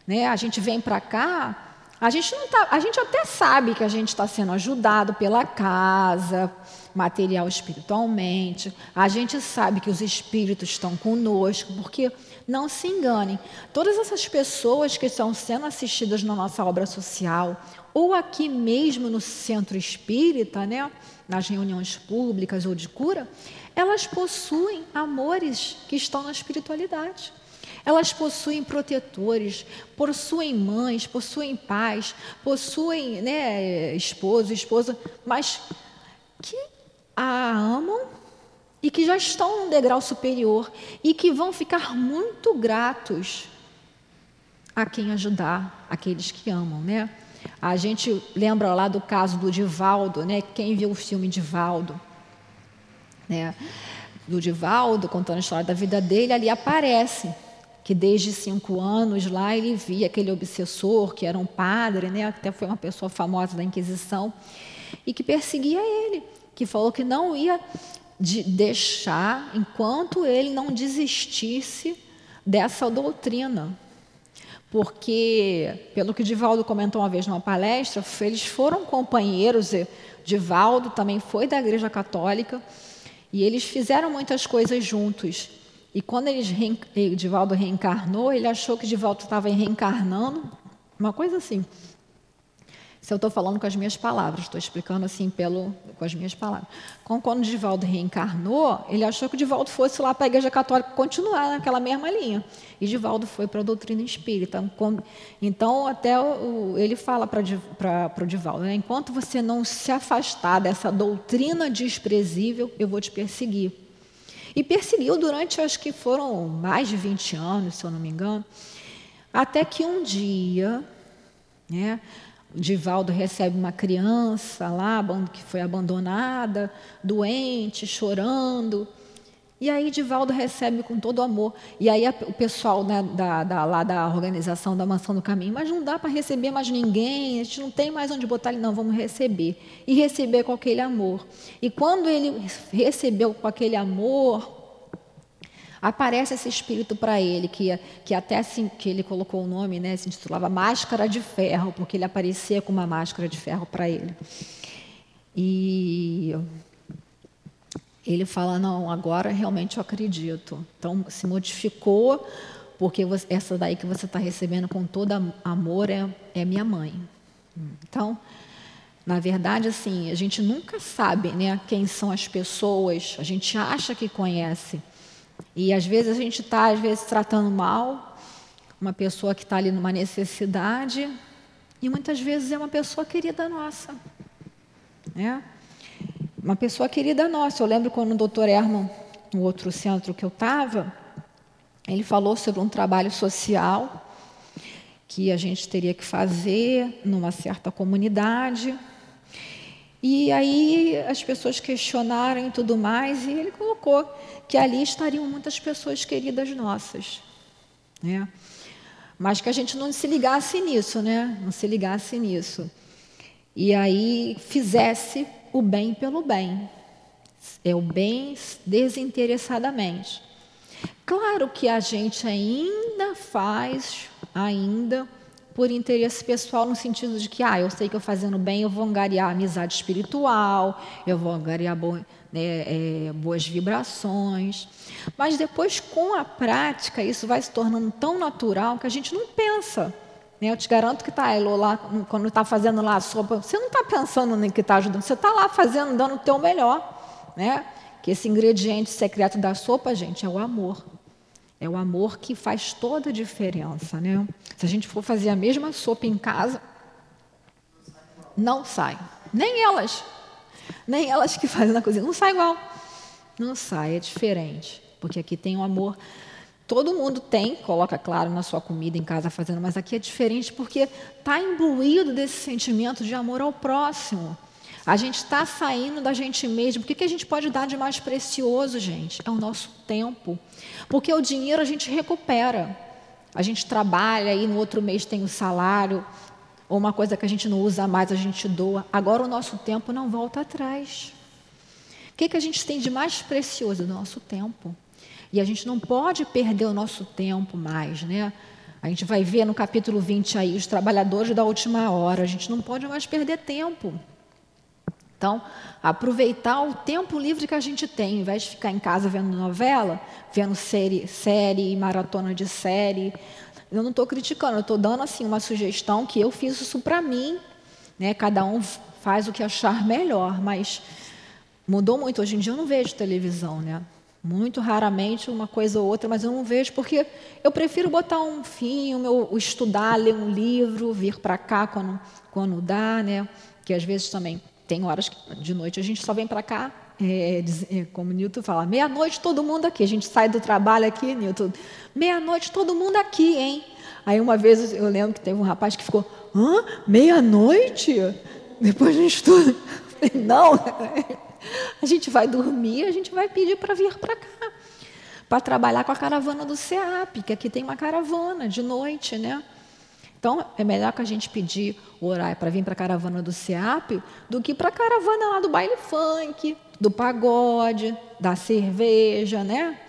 né? a gente vem para cá, A gente, não tá, a gente até sabe que a gente está sendo ajudado pela casa, material espiritualmente. A gente sabe que os espíritos estão conosco, porque não se enganem, todas essas pessoas que estão sendo assistidas na nossa obra social, ou aqui mesmo no centro espírita, né, nas reuniões públicas ou de cura, elas possuem amores que estão na espiritualidade. Elas possuem protetores, possuem mães, possuem pais, possuem né, esposo, esposa, mas que a amam e que já estão num degrau superior e que vão ficar muito gratos a quem ajudar, aqueles que amam, né? A gente lembra lá do caso do Divaldo, né? Quem viu o filme Divaldo, né? Do Divaldo, contando a história da vida dele, ali aparece que desde cinco anos lá ele via aquele obsessor, que era um padre, né, até foi uma pessoa famosa da Inquisição, e que perseguia ele, que falou que não ia de deixar enquanto ele não desistisse dessa doutrina. Porque, pelo que Divaldo comentou uma vez numa palestra, eles foram companheiros, Divaldo também foi da Igreja Católica, e eles fizeram muitas coisas juntos. E quando eles Divaldo reencarnou, ele achou que Divaldo estava reencarnando, uma coisa assim. Se eu estou falando com as minhas palavras, estou explicando assim pelo, com as minhas palavras. Quando, quando Divaldo reencarnou, ele achou que Divaldo fosse lá para a Igreja Católica continuar naquela mesma linha. E Divaldo foi para a doutrina espírita. Então, até o, ele fala para o Divaldo: né, enquanto você não se afastar dessa doutrina desprezível, eu vou te perseguir. E perseguiu durante, acho que foram mais de 20 anos, se eu não me engano, até que um dia, né, Divaldo recebe uma criança lá que foi abandonada, doente, chorando. E aí Divaldo recebe com todo amor. E aí o pessoal né, da, da, lá da organização da Mansão do Caminho, mas não dá para receber mais ninguém, a gente não tem mais onde botar ele, não, vamos receber. E receber com aquele amor. E quando ele recebeu com aquele amor, aparece esse espírito para ele, que, que até assim que ele colocou o nome, né, se intitulava Máscara de Ferro, porque ele aparecia com uma máscara de ferro para ele. E ele fala: Não, agora realmente eu acredito. Então se modificou, porque essa daí que você está recebendo com todo amor é, é minha mãe. Então. Na verdade, assim, a gente nunca sabe né, quem são as pessoas, a gente acha que conhece, e às vezes a gente está, às vezes, tratando mal uma pessoa que está ali numa necessidade, e muitas vezes é uma pessoa querida nossa. Né? Uma pessoa querida nossa. Eu lembro quando o doutor Herman, no outro centro que eu estava, ele falou sobre um trabalho social que a gente teria que fazer numa certa comunidade. E aí as pessoas questionaram e tudo mais, e ele colocou que ali estariam muitas pessoas queridas nossas. Né? Mas que a gente não se ligasse nisso, né? Não se ligasse nisso. E aí fizesse o bem pelo bem. É o bem desinteressadamente. Claro que a gente ainda faz, ainda por interesse pessoal, no sentido de que, ah, eu sei que eu fazendo bem, eu vou angariar amizade espiritual, eu vou angariar bo né, é, boas vibrações. Mas depois, com a prática, isso vai se tornando tão natural que a gente não pensa. Né? Eu te garanto que tá, Elo, lá, quando está fazendo lá a sopa, você não está pensando no que está ajudando, você está lá fazendo, dando o teu melhor. Né? Que esse ingrediente secreto da sopa, gente, é o amor. É o amor que faz toda a diferença, né? Se a gente for fazer a mesma sopa em casa, não sai. Nem elas. Nem elas que fazem na cozinha. Não sai igual. Não sai, é diferente. Porque aqui tem o um amor. Todo mundo tem, coloca claro na sua comida em casa fazendo, mas aqui é diferente porque está imbuído desse sentimento de amor ao próximo. A gente está saindo da gente mesmo. O que, que a gente pode dar de mais precioso, gente? É o nosso tempo. Porque o dinheiro a gente recupera. A gente trabalha e no outro mês tem o salário, ou uma coisa que a gente não usa mais, a gente doa. Agora o nosso tempo não volta atrás. O que, que a gente tem de mais precioso? O nosso tempo. E a gente não pode perder o nosso tempo mais, né? A gente vai ver no capítulo 20 aí os trabalhadores da última hora. A gente não pode mais perder tempo. Então, aproveitar o tempo livre que a gente tem, ao invés de ficar em casa vendo novela, vendo série, série maratona de série. Eu não estou criticando, eu estou dando assim uma sugestão que eu fiz isso para mim. Né? Cada um faz o que achar melhor, mas mudou muito. Hoje em dia eu não vejo televisão, né? Muito raramente uma coisa ou outra, mas eu não vejo porque eu prefiro botar um filme, ou estudar, ler um livro, vir para cá quando, quando dá, né? Que às vezes também tem horas que de noite a gente só vem para cá, é, é, como Newton fala, meia-noite todo mundo aqui. A gente sai do trabalho aqui, Newton, meia-noite todo mundo aqui, hein? Aí uma vez eu lembro que teve um rapaz que ficou, hã? Meia-noite? Depois a gente estuda. Não, a gente vai dormir, a gente vai pedir para vir para cá, para trabalhar com a caravana do SEAP, que aqui tem uma caravana de noite, né? Então, é melhor que a gente pedir orar para vir para a caravana do SEAP do que para a caravana lá do baile funk, do pagode, da cerveja, né?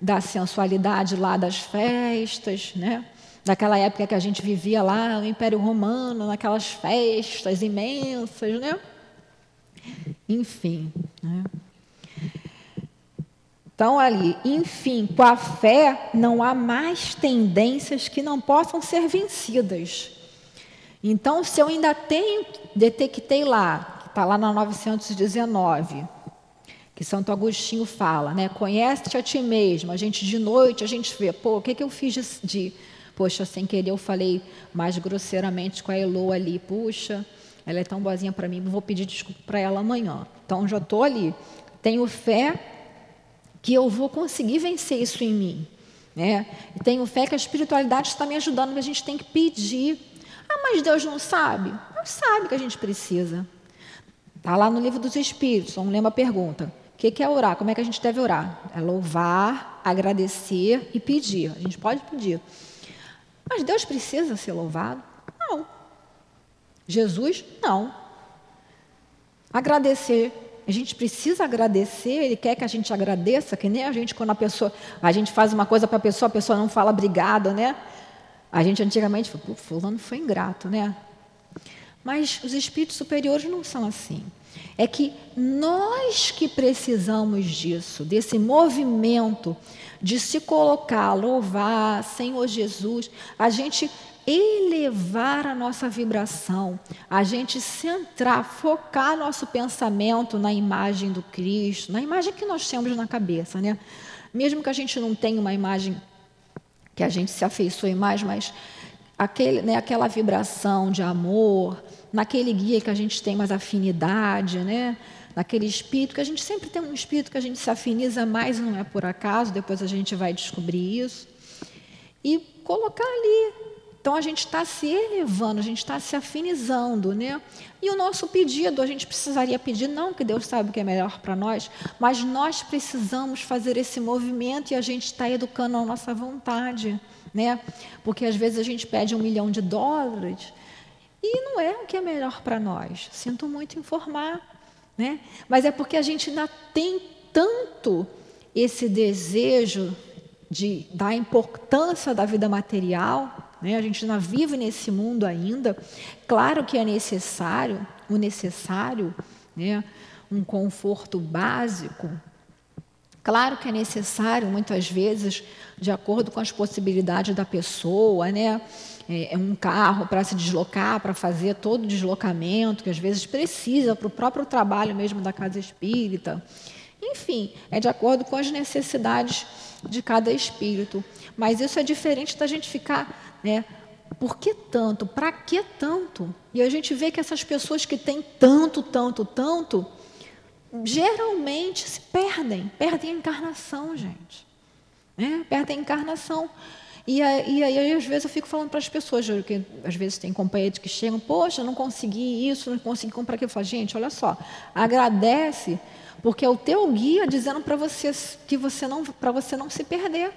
Da sensualidade lá das festas, né? Daquela época que a gente vivia lá no Império Romano, naquelas festas imensas, né? Enfim. Né? Então, ali, enfim, com a fé não há mais tendências que não possam ser vencidas. Então, se eu ainda tenho, detectei lá, está lá na 919, que Santo Agostinho fala, né? Conhece-te a ti mesmo. A gente de noite, a gente vê, pô, o que, que eu fiz de, de. Poxa, sem querer eu falei mais grosseiramente com a Elo ali, puxa, ela é tão boazinha para mim, vou pedir desculpa para ela amanhã. Então já estou ali. Tenho fé que eu vou conseguir vencer isso em mim. Né? Tenho fé que a espiritualidade está me ajudando, que a gente tem que pedir. Ah, mas Deus não sabe? Deus sabe que a gente precisa. Está lá no livro dos Espíritos, vamos ler uma pergunta. O que é orar? Como é que a gente deve orar? É louvar, agradecer e pedir. A gente pode pedir. Mas Deus precisa ser louvado? Não. Jesus, não. Agradecer. A gente precisa agradecer, ele quer que a gente agradeça, que nem a gente, quando a pessoa, a gente faz uma coisa para a pessoa, a pessoa não fala obrigado, né? A gente antigamente falou, fulano foi ingrato, né? Mas os espíritos superiores não são assim. É que nós que precisamos disso, desse movimento de se colocar, louvar, Senhor Jesus, a gente elevar a nossa vibração, a gente centrar, focar nosso pensamento na imagem do Cristo, na imagem que nós temos na cabeça, né? Mesmo que a gente não tenha uma imagem que a gente se afeiçoe mais, mas aquele, né, aquela vibração de amor, naquele guia que a gente tem mais afinidade, né? naquele espírito, que a gente sempre tem um espírito que a gente se afiniza mais, não é por acaso, depois a gente vai descobrir isso. E colocar ali então a gente está se elevando, a gente está se afinizando, né? E o nosso pedido, a gente precisaria pedir, não que Deus sabe o que é melhor para nós, mas nós precisamos fazer esse movimento e a gente está educando a nossa vontade, né? Porque às vezes a gente pede um milhão de dólares e não é o que é melhor para nós. Sinto muito informar, né? Mas é porque a gente ainda tem tanto esse desejo de, da importância da vida material né? A gente não vive nesse mundo ainda. Claro que é necessário, o necessário, né? um conforto básico. Claro que é necessário, muitas vezes, de acordo com as possibilidades da pessoa, né? É, é um carro para se deslocar, para fazer todo o deslocamento, que às vezes precisa para o próprio trabalho mesmo da casa espírita. Enfim, é de acordo com as necessidades de cada espírito. Mas isso é diferente da gente ficar né? Por que tanto? Para que tanto? E a gente vê que essas pessoas que têm tanto, tanto, tanto, geralmente se perdem, perdem a encarnação, gente. Né? Perdem a encarnação. E aí, às vezes, eu fico falando para as pessoas, que às vezes tem companheiros que chegam, poxa, não consegui isso, não consegui comprar aquilo. Eu falo, gente, olha só, agradece, porque é o teu guia dizendo para você que você não, para você não se perder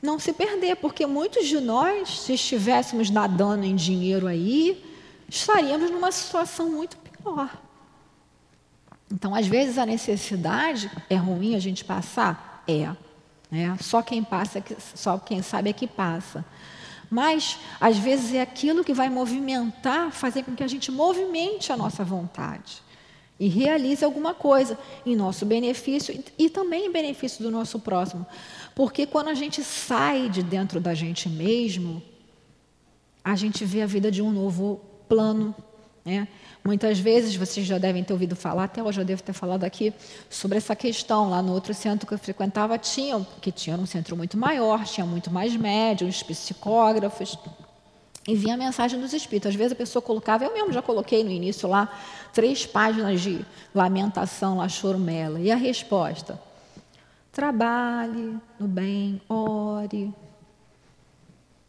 não se perder, porque muitos de nós, se estivéssemos nadando em dinheiro aí, estaríamos numa situação muito pior. Então, às vezes, a necessidade é ruim a gente passar? É. Né? Só quem passa, só quem sabe é que passa. Mas, às vezes, é aquilo que vai movimentar, fazer com que a gente movimente a nossa vontade e realize alguma coisa em nosso benefício e também em benefício do nosso próximo. Porque quando a gente sai de dentro da gente mesmo, a gente vê a vida de um novo plano. Né? Muitas vezes vocês já devem ter ouvido falar, até eu já devo ter falado aqui, sobre essa questão. Lá no outro centro que eu frequentava, tinha, que tinha um centro muito maior, tinha muito mais médiums, psicógrafos, e vinha a mensagem dos espíritos. Às vezes a pessoa colocava, eu mesmo já coloquei no início lá, três páginas de lamentação, lá, chorumela. E a resposta? Trabalhe no bem, ore,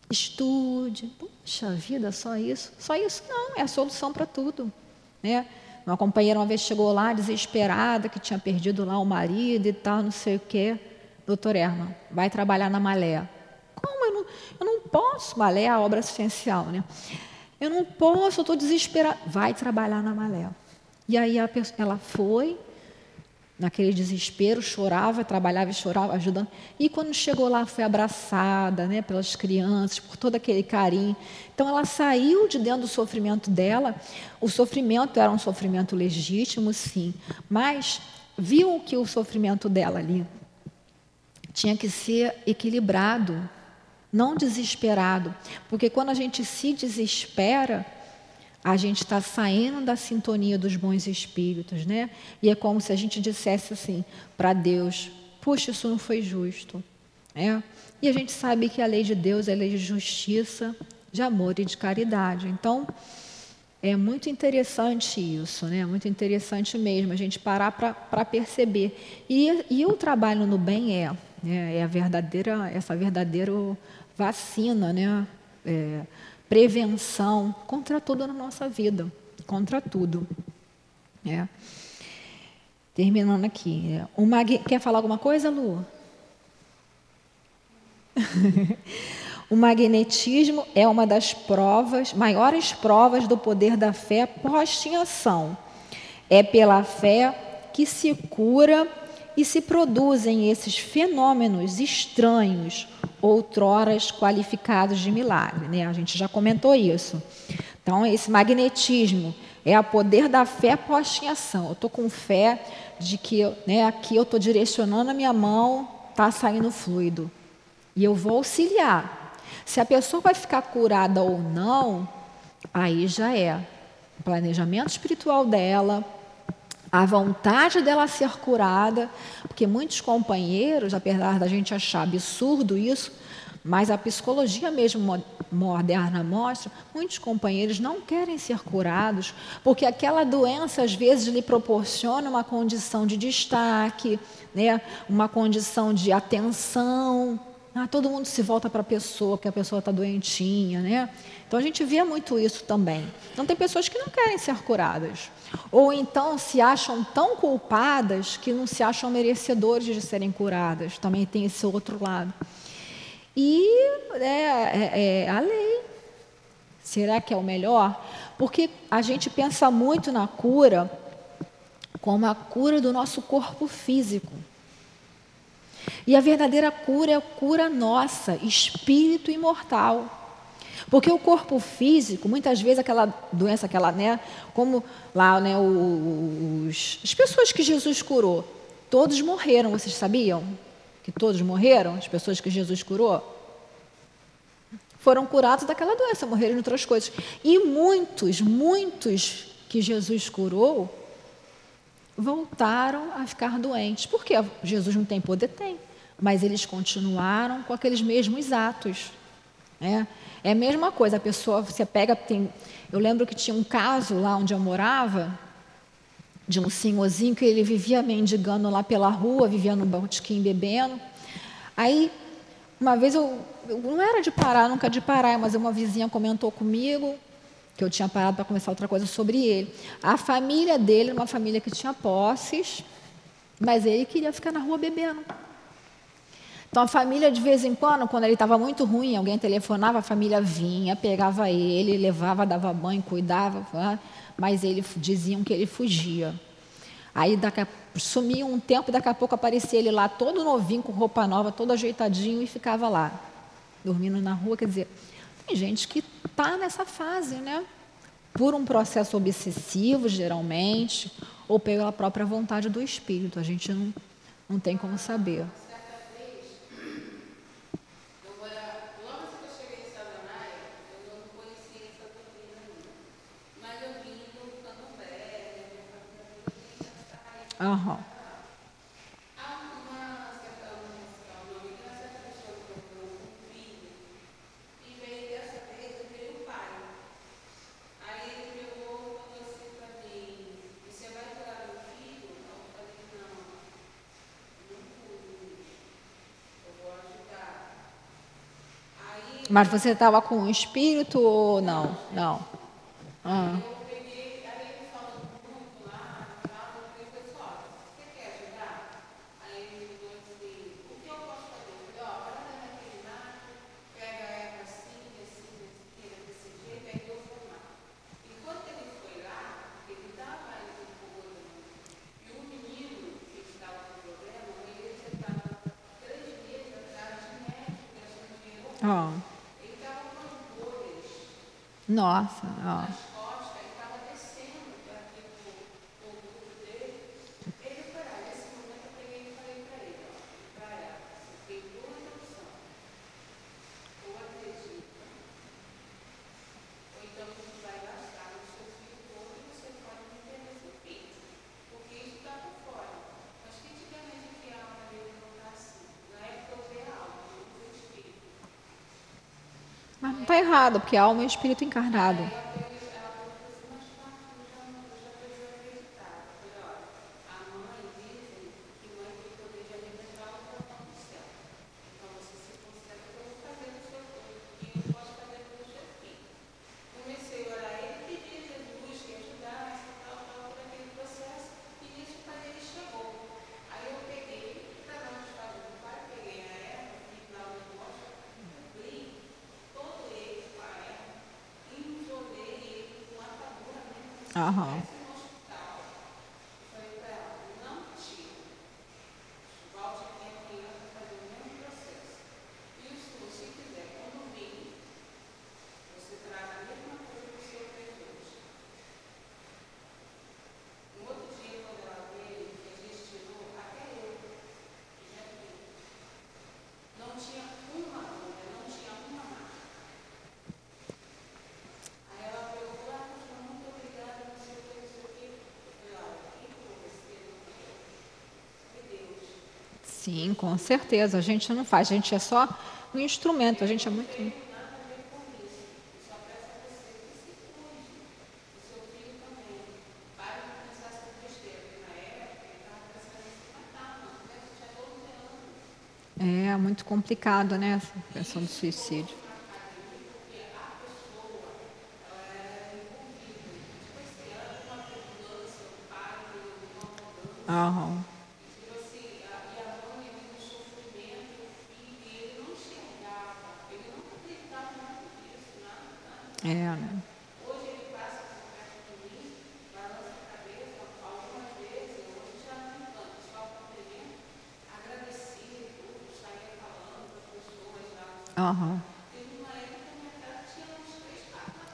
estude. Puxa vida, só isso? Só isso não, é a solução para tudo. Né? Uma companheira uma vez chegou lá desesperada, que tinha perdido lá o marido e tal, não sei o quê. Doutor Herman, vai trabalhar na Malé. Como? Eu não, eu não posso. Malé é a obra assistencial, né? Eu não posso, eu estou desesperada. Vai trabalhar na Malé. E aí pessoa, ela foi, naquele desespero, chorava, trabalhava e chorava, ajudando. E quando chegou lá, foi abraçada né, pelas crianças, por todo aquele carinho. Então, ela saiu de dentro do sofrimento dela. O sofrimento era um sofrimento legítimo, sim, mas viu que o sofrimento dela ali tinha que ser equilibrado, não desesperado. Porque quando a gente se desespera, a gente está saindo da sintonia dos bons espíritos, né? E é como se a gente dissesse assim para Deus: puxa, isso não foi justo. É? E a gente sabe que a lei de Deus é lei de justiça, de amor e de caridade. Então, é muito interessante isso, né? Muito interessante mesmo a gente parar para perceber. E, e o trabalho no bem é, né? é a verdadeira, essa verdadeira vacina, né? É, prevenção contra tudo na nossa vida, contra tudo. É. Terminando aqui. É, o mag... Quer falar alguma coisa, Lu? o magnetismo é uma das provas, maiores provas do poder da fé posta em ação. É pela fé que se cura e se produzem esses fenômenos estranhos, outroras qualificados de milagre. Né? A gente já comentou isso. Então, esse magnetismo é o poder da fé posta em ação. Eu estou com fé de que né, aqui eu estou direcionando a minha mão, está saindo fluido. E eu vou auxiliar. Se a pessoa vai ficar curada ou não, aí já é o planejamento espiritual dela, a vontade dela ser curada, porque muitos companheiros, apesar da gente achar absurdo isso, mas a psicologia mesmo moderna mostra, muitos companheiros não querem ser curados, porque aquela doença às vezes lhe proporciona uma condição de destaque, né? uma condição de atenção, ah, todo mundo se volta para a pessoa, porque a pessoa está doentinha, né? Então a gente vê muito isso também. Então tem pessoas que não querem ser curadas. Ou então se acham tão culpadas que não se acham merecedores de serem curadas. Também tem esse outro lado. E é, é, é a lei. Será que é o melhor? Porque a gente pensa muito na cura como a cura do nosso corpo físico. E a verdadeira cura é a cura nossa, espírito imortal. Porque o corpo físico, muitas vezes aquela doença, aquela, né, como lá, né, os, as pessoas que Jesus curou, todos morreram, vocês sabiam? Que todos morreram, as pessoas que Jesus curou? Foram curados daquela doença, morreram de outras coisas. E muitos, muitos que Jesus curou, voltaram a ficar doentes. Por quê? Jesus não tem poder? Tem. Mas eles continuaram com aqueles mesmos atos. Né? É a mesma coisa, a pessoa, você pega, tem, eu lembro que tinha um caso lá onde eu morava, de um senhorzinho que ele vivia mendigando lá pela rua, vivia no botequim bebendo. Aí, uma vez eu, eu, não era de parar, nunca de parar, mas uma vizinha comentou comigo, que eu tinha parado para começar outra coisa sobre ele. A família dele uma família que tinha posses, mas ele queria ficar na rua bebendo. Então a família, de vez em quando, quando ele estava muito ruim, alguém telefonava, a família vinha, pegava ele, levava, dava banho, cuidava, mas ele diziam que ele fugia. Aí daqui a, sumia um tempo, daqui a pouco aparecia ele lá todo novinho, com roupa nova, todo ajeitadinho e ficava lá, dormindo na rua. Quer dizer, tem gente que está nessa fase, né? Por um processo obsessivo, geralmente, ou pela própria vontade do espírito. A gente não, não tem como saber. Aham. Mas você estava com o espírito ou não? Não. Ah. Nossa, ó. Errado, porque a alma é um espírito encarnado. Sim, com certeza. A gente não faz, a gente é só um instrumento, a gente é muito. É muito complicado, né, essa questão do suicídio. Aham. É, né? Hoje ele passa por mim, balança a cabeça, algumas vezes, hoje já não tanto, só agradecido, estaria falando para as pessoas lá. Aham. Teve uma época que minha casa tinha uns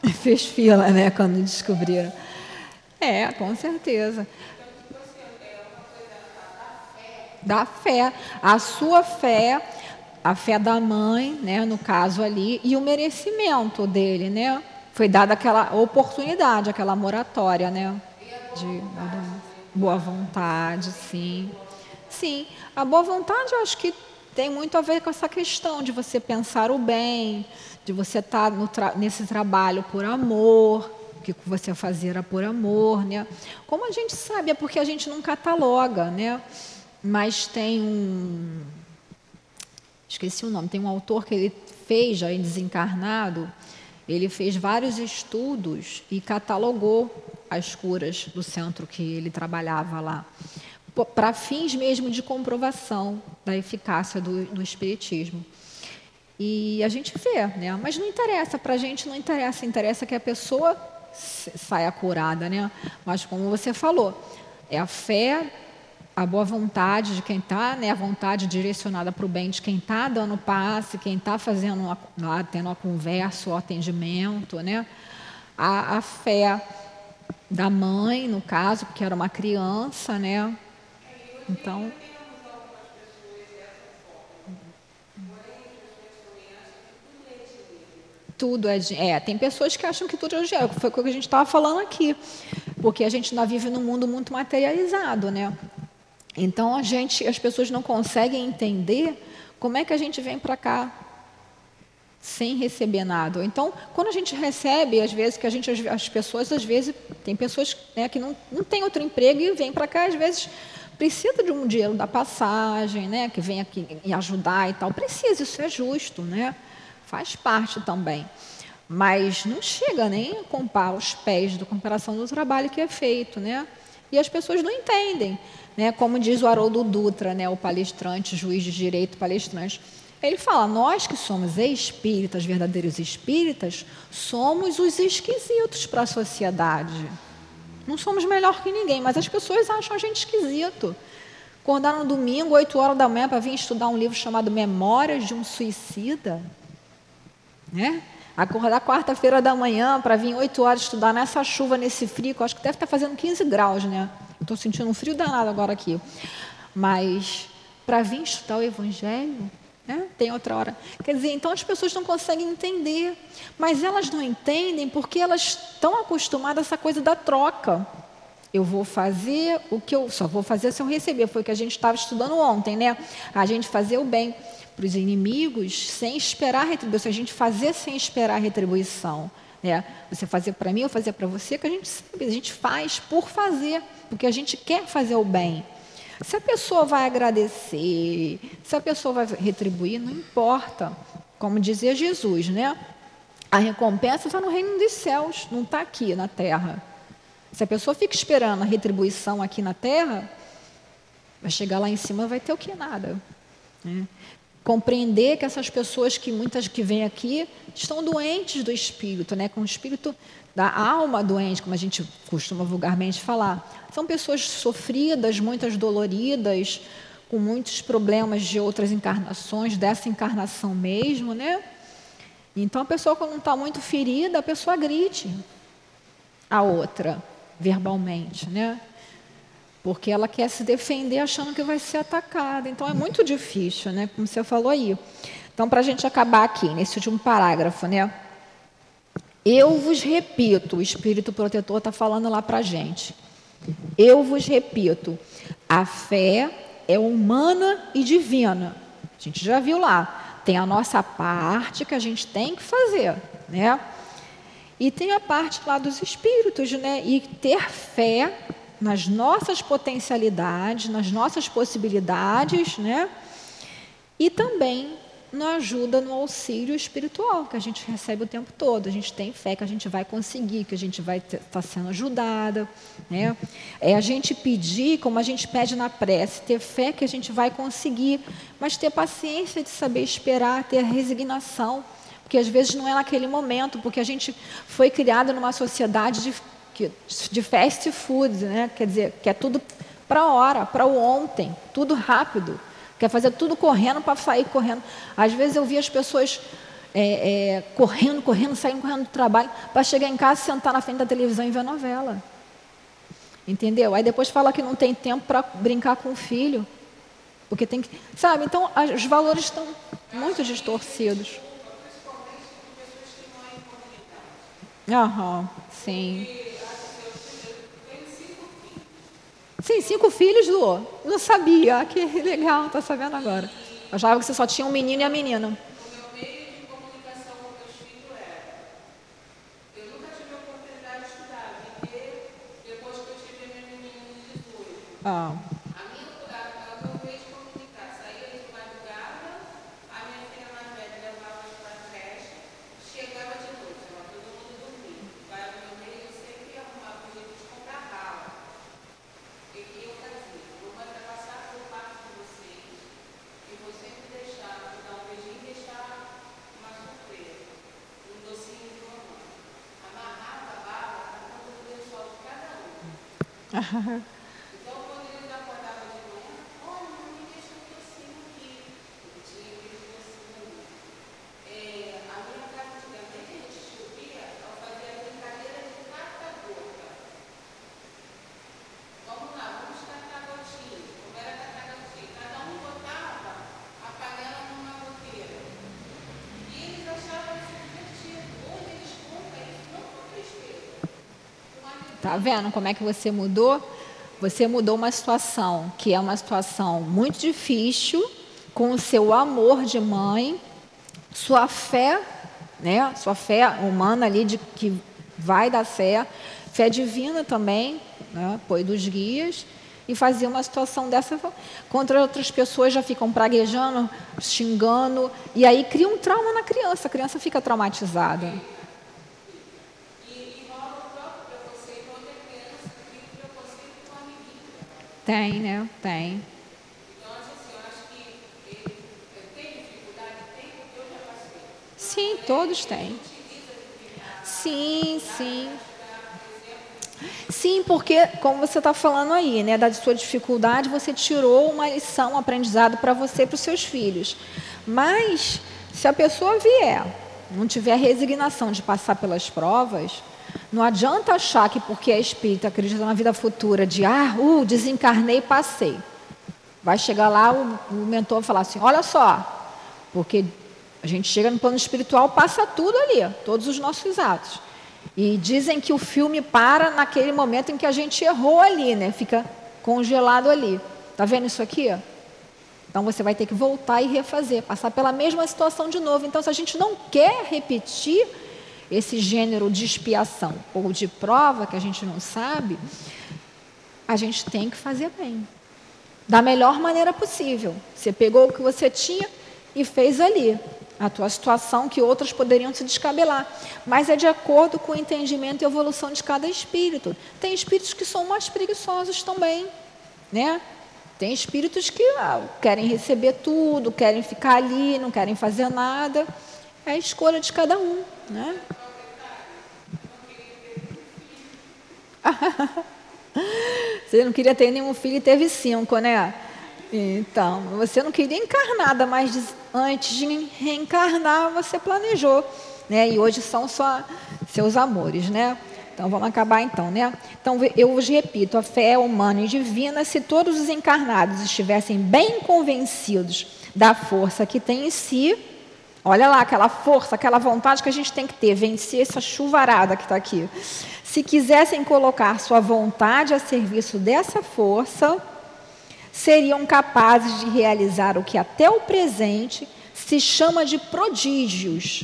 três Fez fila, né, quando descobriram. É, com certeza. Da fé. A sua fé a fé da mãe, né, no caso ali, e o merecimento dele, né? Foi dada aquela oportunidade, aquela moratória, né? De boa vontade, sim. Sim, a boa vontade eu acho que tem muito a ver com essa questão de você pensar o bem, de você estar tá tra nesse trabalho por amor, que você fazia era por amor, né? Como a gente sabe, é porque a gente não cataloga, né? Mas tem um esqueci o nome, tem um autor que ele fez, já desencarnado, ele fez vários estudos e catalogou as curas do centro que ele trabalhava lá, para fins mesmo de comprovação da eficácia do, do espiritismo. E a gente vê, né? Mas não interessa, para a gente não interessa, interessa que a pessoa saia curada, né? Mas como você falou, é a fé, a boa vontade de quem está, né, a vontade direcionada para o bem de quem está dando passe, quem está fazendo lá, tendo a conversa, o atendimento, né, a, a fé da mãe, no caso, porque era uma criança, né, então tudo é, é. Tem pessoas que acham que tudo é dinheiro, foi o que a gente estava falando aqui, porque a gente ainda vive num mundo muito materializado, né? Então a gente, as pessoas não conseguem entender como é que a gente vem para cá sem receber nada. Então, quando a gente recebe, às vezes que a gente, as pessoas às vezes tem pessoas né, que não, não tem outro emprego e vem para cá às vezes precisa de um dinheiro da passagem, né, que vem aqui e ajudar e tal. Precisa, isso é justo, né? faz parte também. Mas não chega nem a comprar os pés da comparação do trabalho que é feito, né? E as pessoas não entendem, né? Como diz o Haroldo Dutra, né? O palestrante, juiz de direito palestrante, ele fala: nós que somos espíritas, verdadeiros espíritas, somos os esquisitos para a sociedade. Não somos melhor que ninguém, mas as pessoas acham a gente esquisito. Acordar no domingo, 8 horas da manhã, para vir estudar um livro chamado Memórias de um Suicida. Né? Acordar quarta-feira da manhã para vir 8 horas estudar nessa chuva, nesse frio, que eu acho que deve estar tá fazendo 15 graus, né? Estou sentindo um frio danado agora aqui. Mas para vir estudar o Evangelho, né? tem outra hora. Quer dizer, então as pessoas não conseguem entender. Mas elas não entendem porque elas estão acostumadas a essa coisa da troca. Eu vou fazer o que eu só vou fazer se eu receber. Foi o que a gente estava estudando ontem, né? A gente fazer o bem para os inimigos sem esperar retribuição, a gente fazer sem esperar retribuição. Né? Você fazer para mim, eu fazer para você, que a gente sabe, a gente faz por fazer, porque a gente quer fazer o bem. Se a pessoa vai agradecer, se a pessoa vai retribuir, não importa. Como dizia Jesus, né? A recompensa está no reino dos céus, não está aqui na terra. Se a pessoa fica esperando a retribuição aqui na terra, vai chegar lá em cima vai ter o que? Nada. Né? Compreender que essas pessoas que muitas que vêm aqui estão doentes do espírito, né, com o espírito da alma doente, como a gente costuma vulgarmente falar. São pessoas sofridas, muitas doloridas, com muitos problemas de outras encarnações, dessa encarnação mesmo, né? Então a pessoa quando está muito ferida, a pessoa grite a outra verbalmente, né? Porque ela quer se defender achando que vai ser atacada. Então é muito difícil, né? Como você falou aí. Então, para a gente acabar aqui, nesse último parágrafo, né? Eu vos repito, o Espírito Protetor está falando lá para a gente. Eu vos repito, a fé é humana e divina. A gente já viu lá. Tem a nossa parte que a gente tem que fazer, né? E tem a parte lá dos espíritos, né? E ter fé nas nossas potencialidades, nas nossas possibilidades, né? E também nos ajuda no auxílio espiritual que a gente recebe o tempo todo. A gente tem fé que a gente vai conseguir, que a gente vai estar tá sendo ajudada. Né? É a gente pedir, como a gente pede na prece, ter fé que a gente vai conseguir, mas ter paciência de saber esperar, ter resignação. Porque às vezes não é naquele momento, porque a gente foi criado numa sociedade de que, de fast food, né? quer dizer, que é tudo para a hora, para o ontem, tudo rápido. Quer fazer tudo correndo para sair correndo. Às vezes eu vi as pessoas é, é, correndo, correndo, saindo correndo do trabalho, para chegar em casa, sentar na frente da televisão e ver novela. Entendeu? Aí depois fala que não tem tempo para brincar com o filho. Porque tem que. Sabe? Então, os valores estão muito distorcidos. Aham, sim. Sim, cinco filhos, Lu. Não sabia. Ah, que legal, está sabendo agora. Eu achava que você só tinha um menino e a menina. Ah. Tá vendo como é que você mudou? Você mudou uma situação que é uma situação muito difícil, com o seu amor de mãe, sua fé, né? Sua fé humana ali de que vai dar fé, fé divina também, né? apoio dos guias, e fazia uma situação dessa contra outras pessoas já ficam praguejando, xingando, e aí cria um trauma na criança, a criança fica traumatizada. Tem, né? Tem. Sim, todos têm. Sim, sim. Sim, porque, como você está falando aí, né, da sua dificuldade, você tirou uma lição, um aprendizado para você e para os seus filhos. Mas, se a pessoa vier, não tiver resignação de passar pelas provas, não adianta achar que porque é espírita, acredita na vida futura, de ah, uh, desencarnei passei. Vai chegar lá, o, o mentor falar assim: olha só, porque a gente chega no plano espiritual, passa tudo ali, todos os nossos atos. E dizem que o filme para naquele momento em que a gente errou ali, né? Fica congelado ali. Tá vendo isso aqui? Então você vai ter que voltar e refazer, passar pela mesma situação de novo. Então, se a gente não quer repetir esse gênero de expiação ou de prova que a gente não sabe, a gente tem que fazer bem. Da melhor maneira possível. Você pegou o que você tinha e fez ali a tua situação que outros poderiam se descabelar. Mas é de acordo com o entendimento e evolução de cada espírito. Tem espíritos que são mais preguiçosos também, né? Tem espíritos que ah, querem receber tudo, querem ficar ali, não querem fazer nada. É a escolha de cada um, né? Você não queria ter nenhum filho e teve cinco, né? Então, você não queria encarnada, mas antes de reencarnar você planejou, né? E hoje são só seus amores, né? Então vamos acabar então, né? Então eu vos repito, a fé é humana e divina, se todos os encarnados estivessem bem convencidos da força que tem em si, olha lá aquela força, aquela vontade que a gente tem que ter, vencer essa chuvarada que está aqui. Se quisessem colocar sua vontade a serviço dessa força, seriam capazes de realizar o que até o presente se chama de prodígios,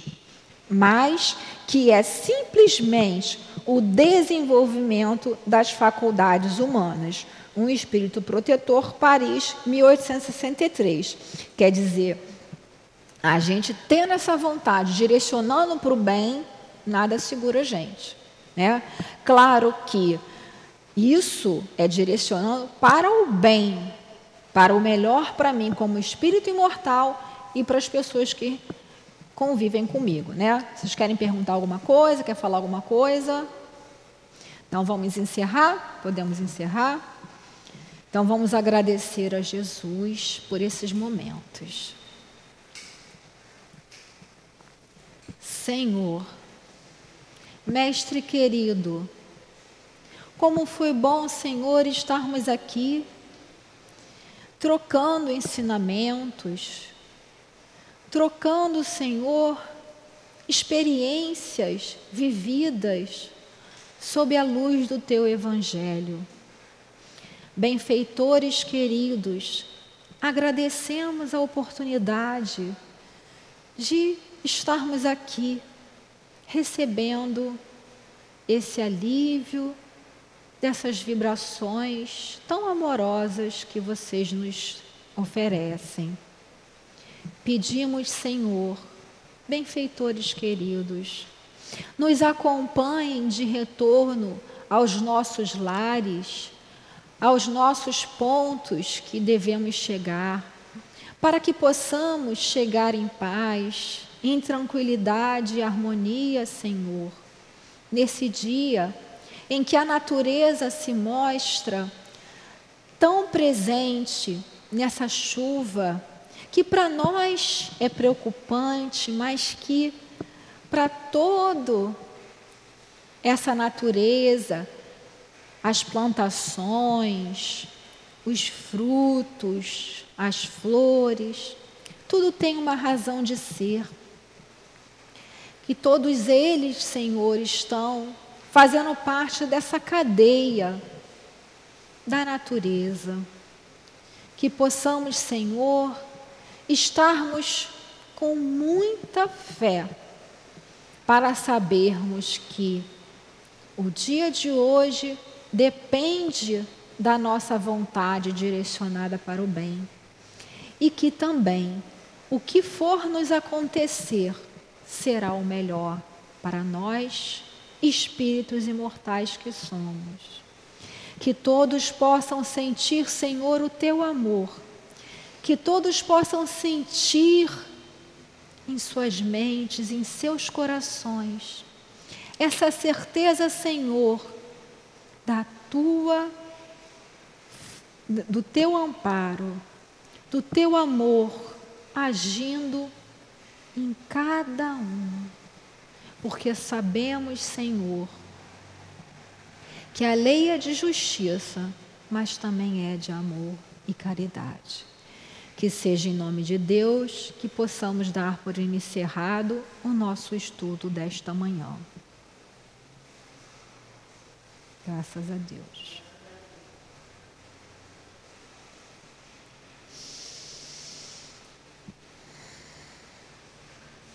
mas que é simplesmente o desenvolvimento das faculdades humanas. Um espírito protetor, Paris, 1863. Quer dizer, a gente tendo essa vontade, direcionando para o bem, nada segura a gente. Né? Claro que isso é direcionando para o bem, para o melhor para mim como espírito imortal e para as pessoas que convivem comigo, né? Vocês querem perguntar alguma coisa, quer falar alguma coisa? Então vamos encerrar? Podemos encerrar? Então vamos agradecer a Jesus por esses momentos. Senhor, Mestre querido, como foi bom, Senhor, estarmos aqui trocando ensinamentos, trocando, Senhor, experiências vividas sob a luz do teu Evangelho. Benfeitores queridos, agradecemos a oportunidade de estarmos aqui recebendo esse alívio, dessas vibrações tão amorosas que vocês nos oferecem. Pedimos, Senhor, benfeitores queridos, nos acompanhem de retorno aos nossos lares, aos nossos pontos que devemos chegar, para que possamos chegar em paz, em tranquilidade e harmonia, Senhor. Nesse dia, em que a natureza se mostra tão presente nessa chuva, que para nós é preocupante, mas que para todo essa natureza, as plantações, os frutos, as flores, tudo tem uma razão de ser. Que todos eles, Senhor, estão fazendo parte dessa cadeia da natureza. Que possamos, Senhor, estarmos com muita fé para sabermos que o dia de hoje depende da nossa vontade direcionada para o bem. E que também o que for nos acontecer será o melhor para nós, espíritos imortais que somos. Que todos possam sentir, Senhor, o teu amor. Que todos possam sentir em suas mentes, em seus corações, essa certeza, Senhor, da tua do teu amparo, do teu amor agindo em cada um. Porque sabemos, Senhor, que a lei é de justiça, mas também é de amor e caridade. Que seja em nome de Deus que possamos dar por encerrado o nosso estudo desta manhã. Graças a Deus.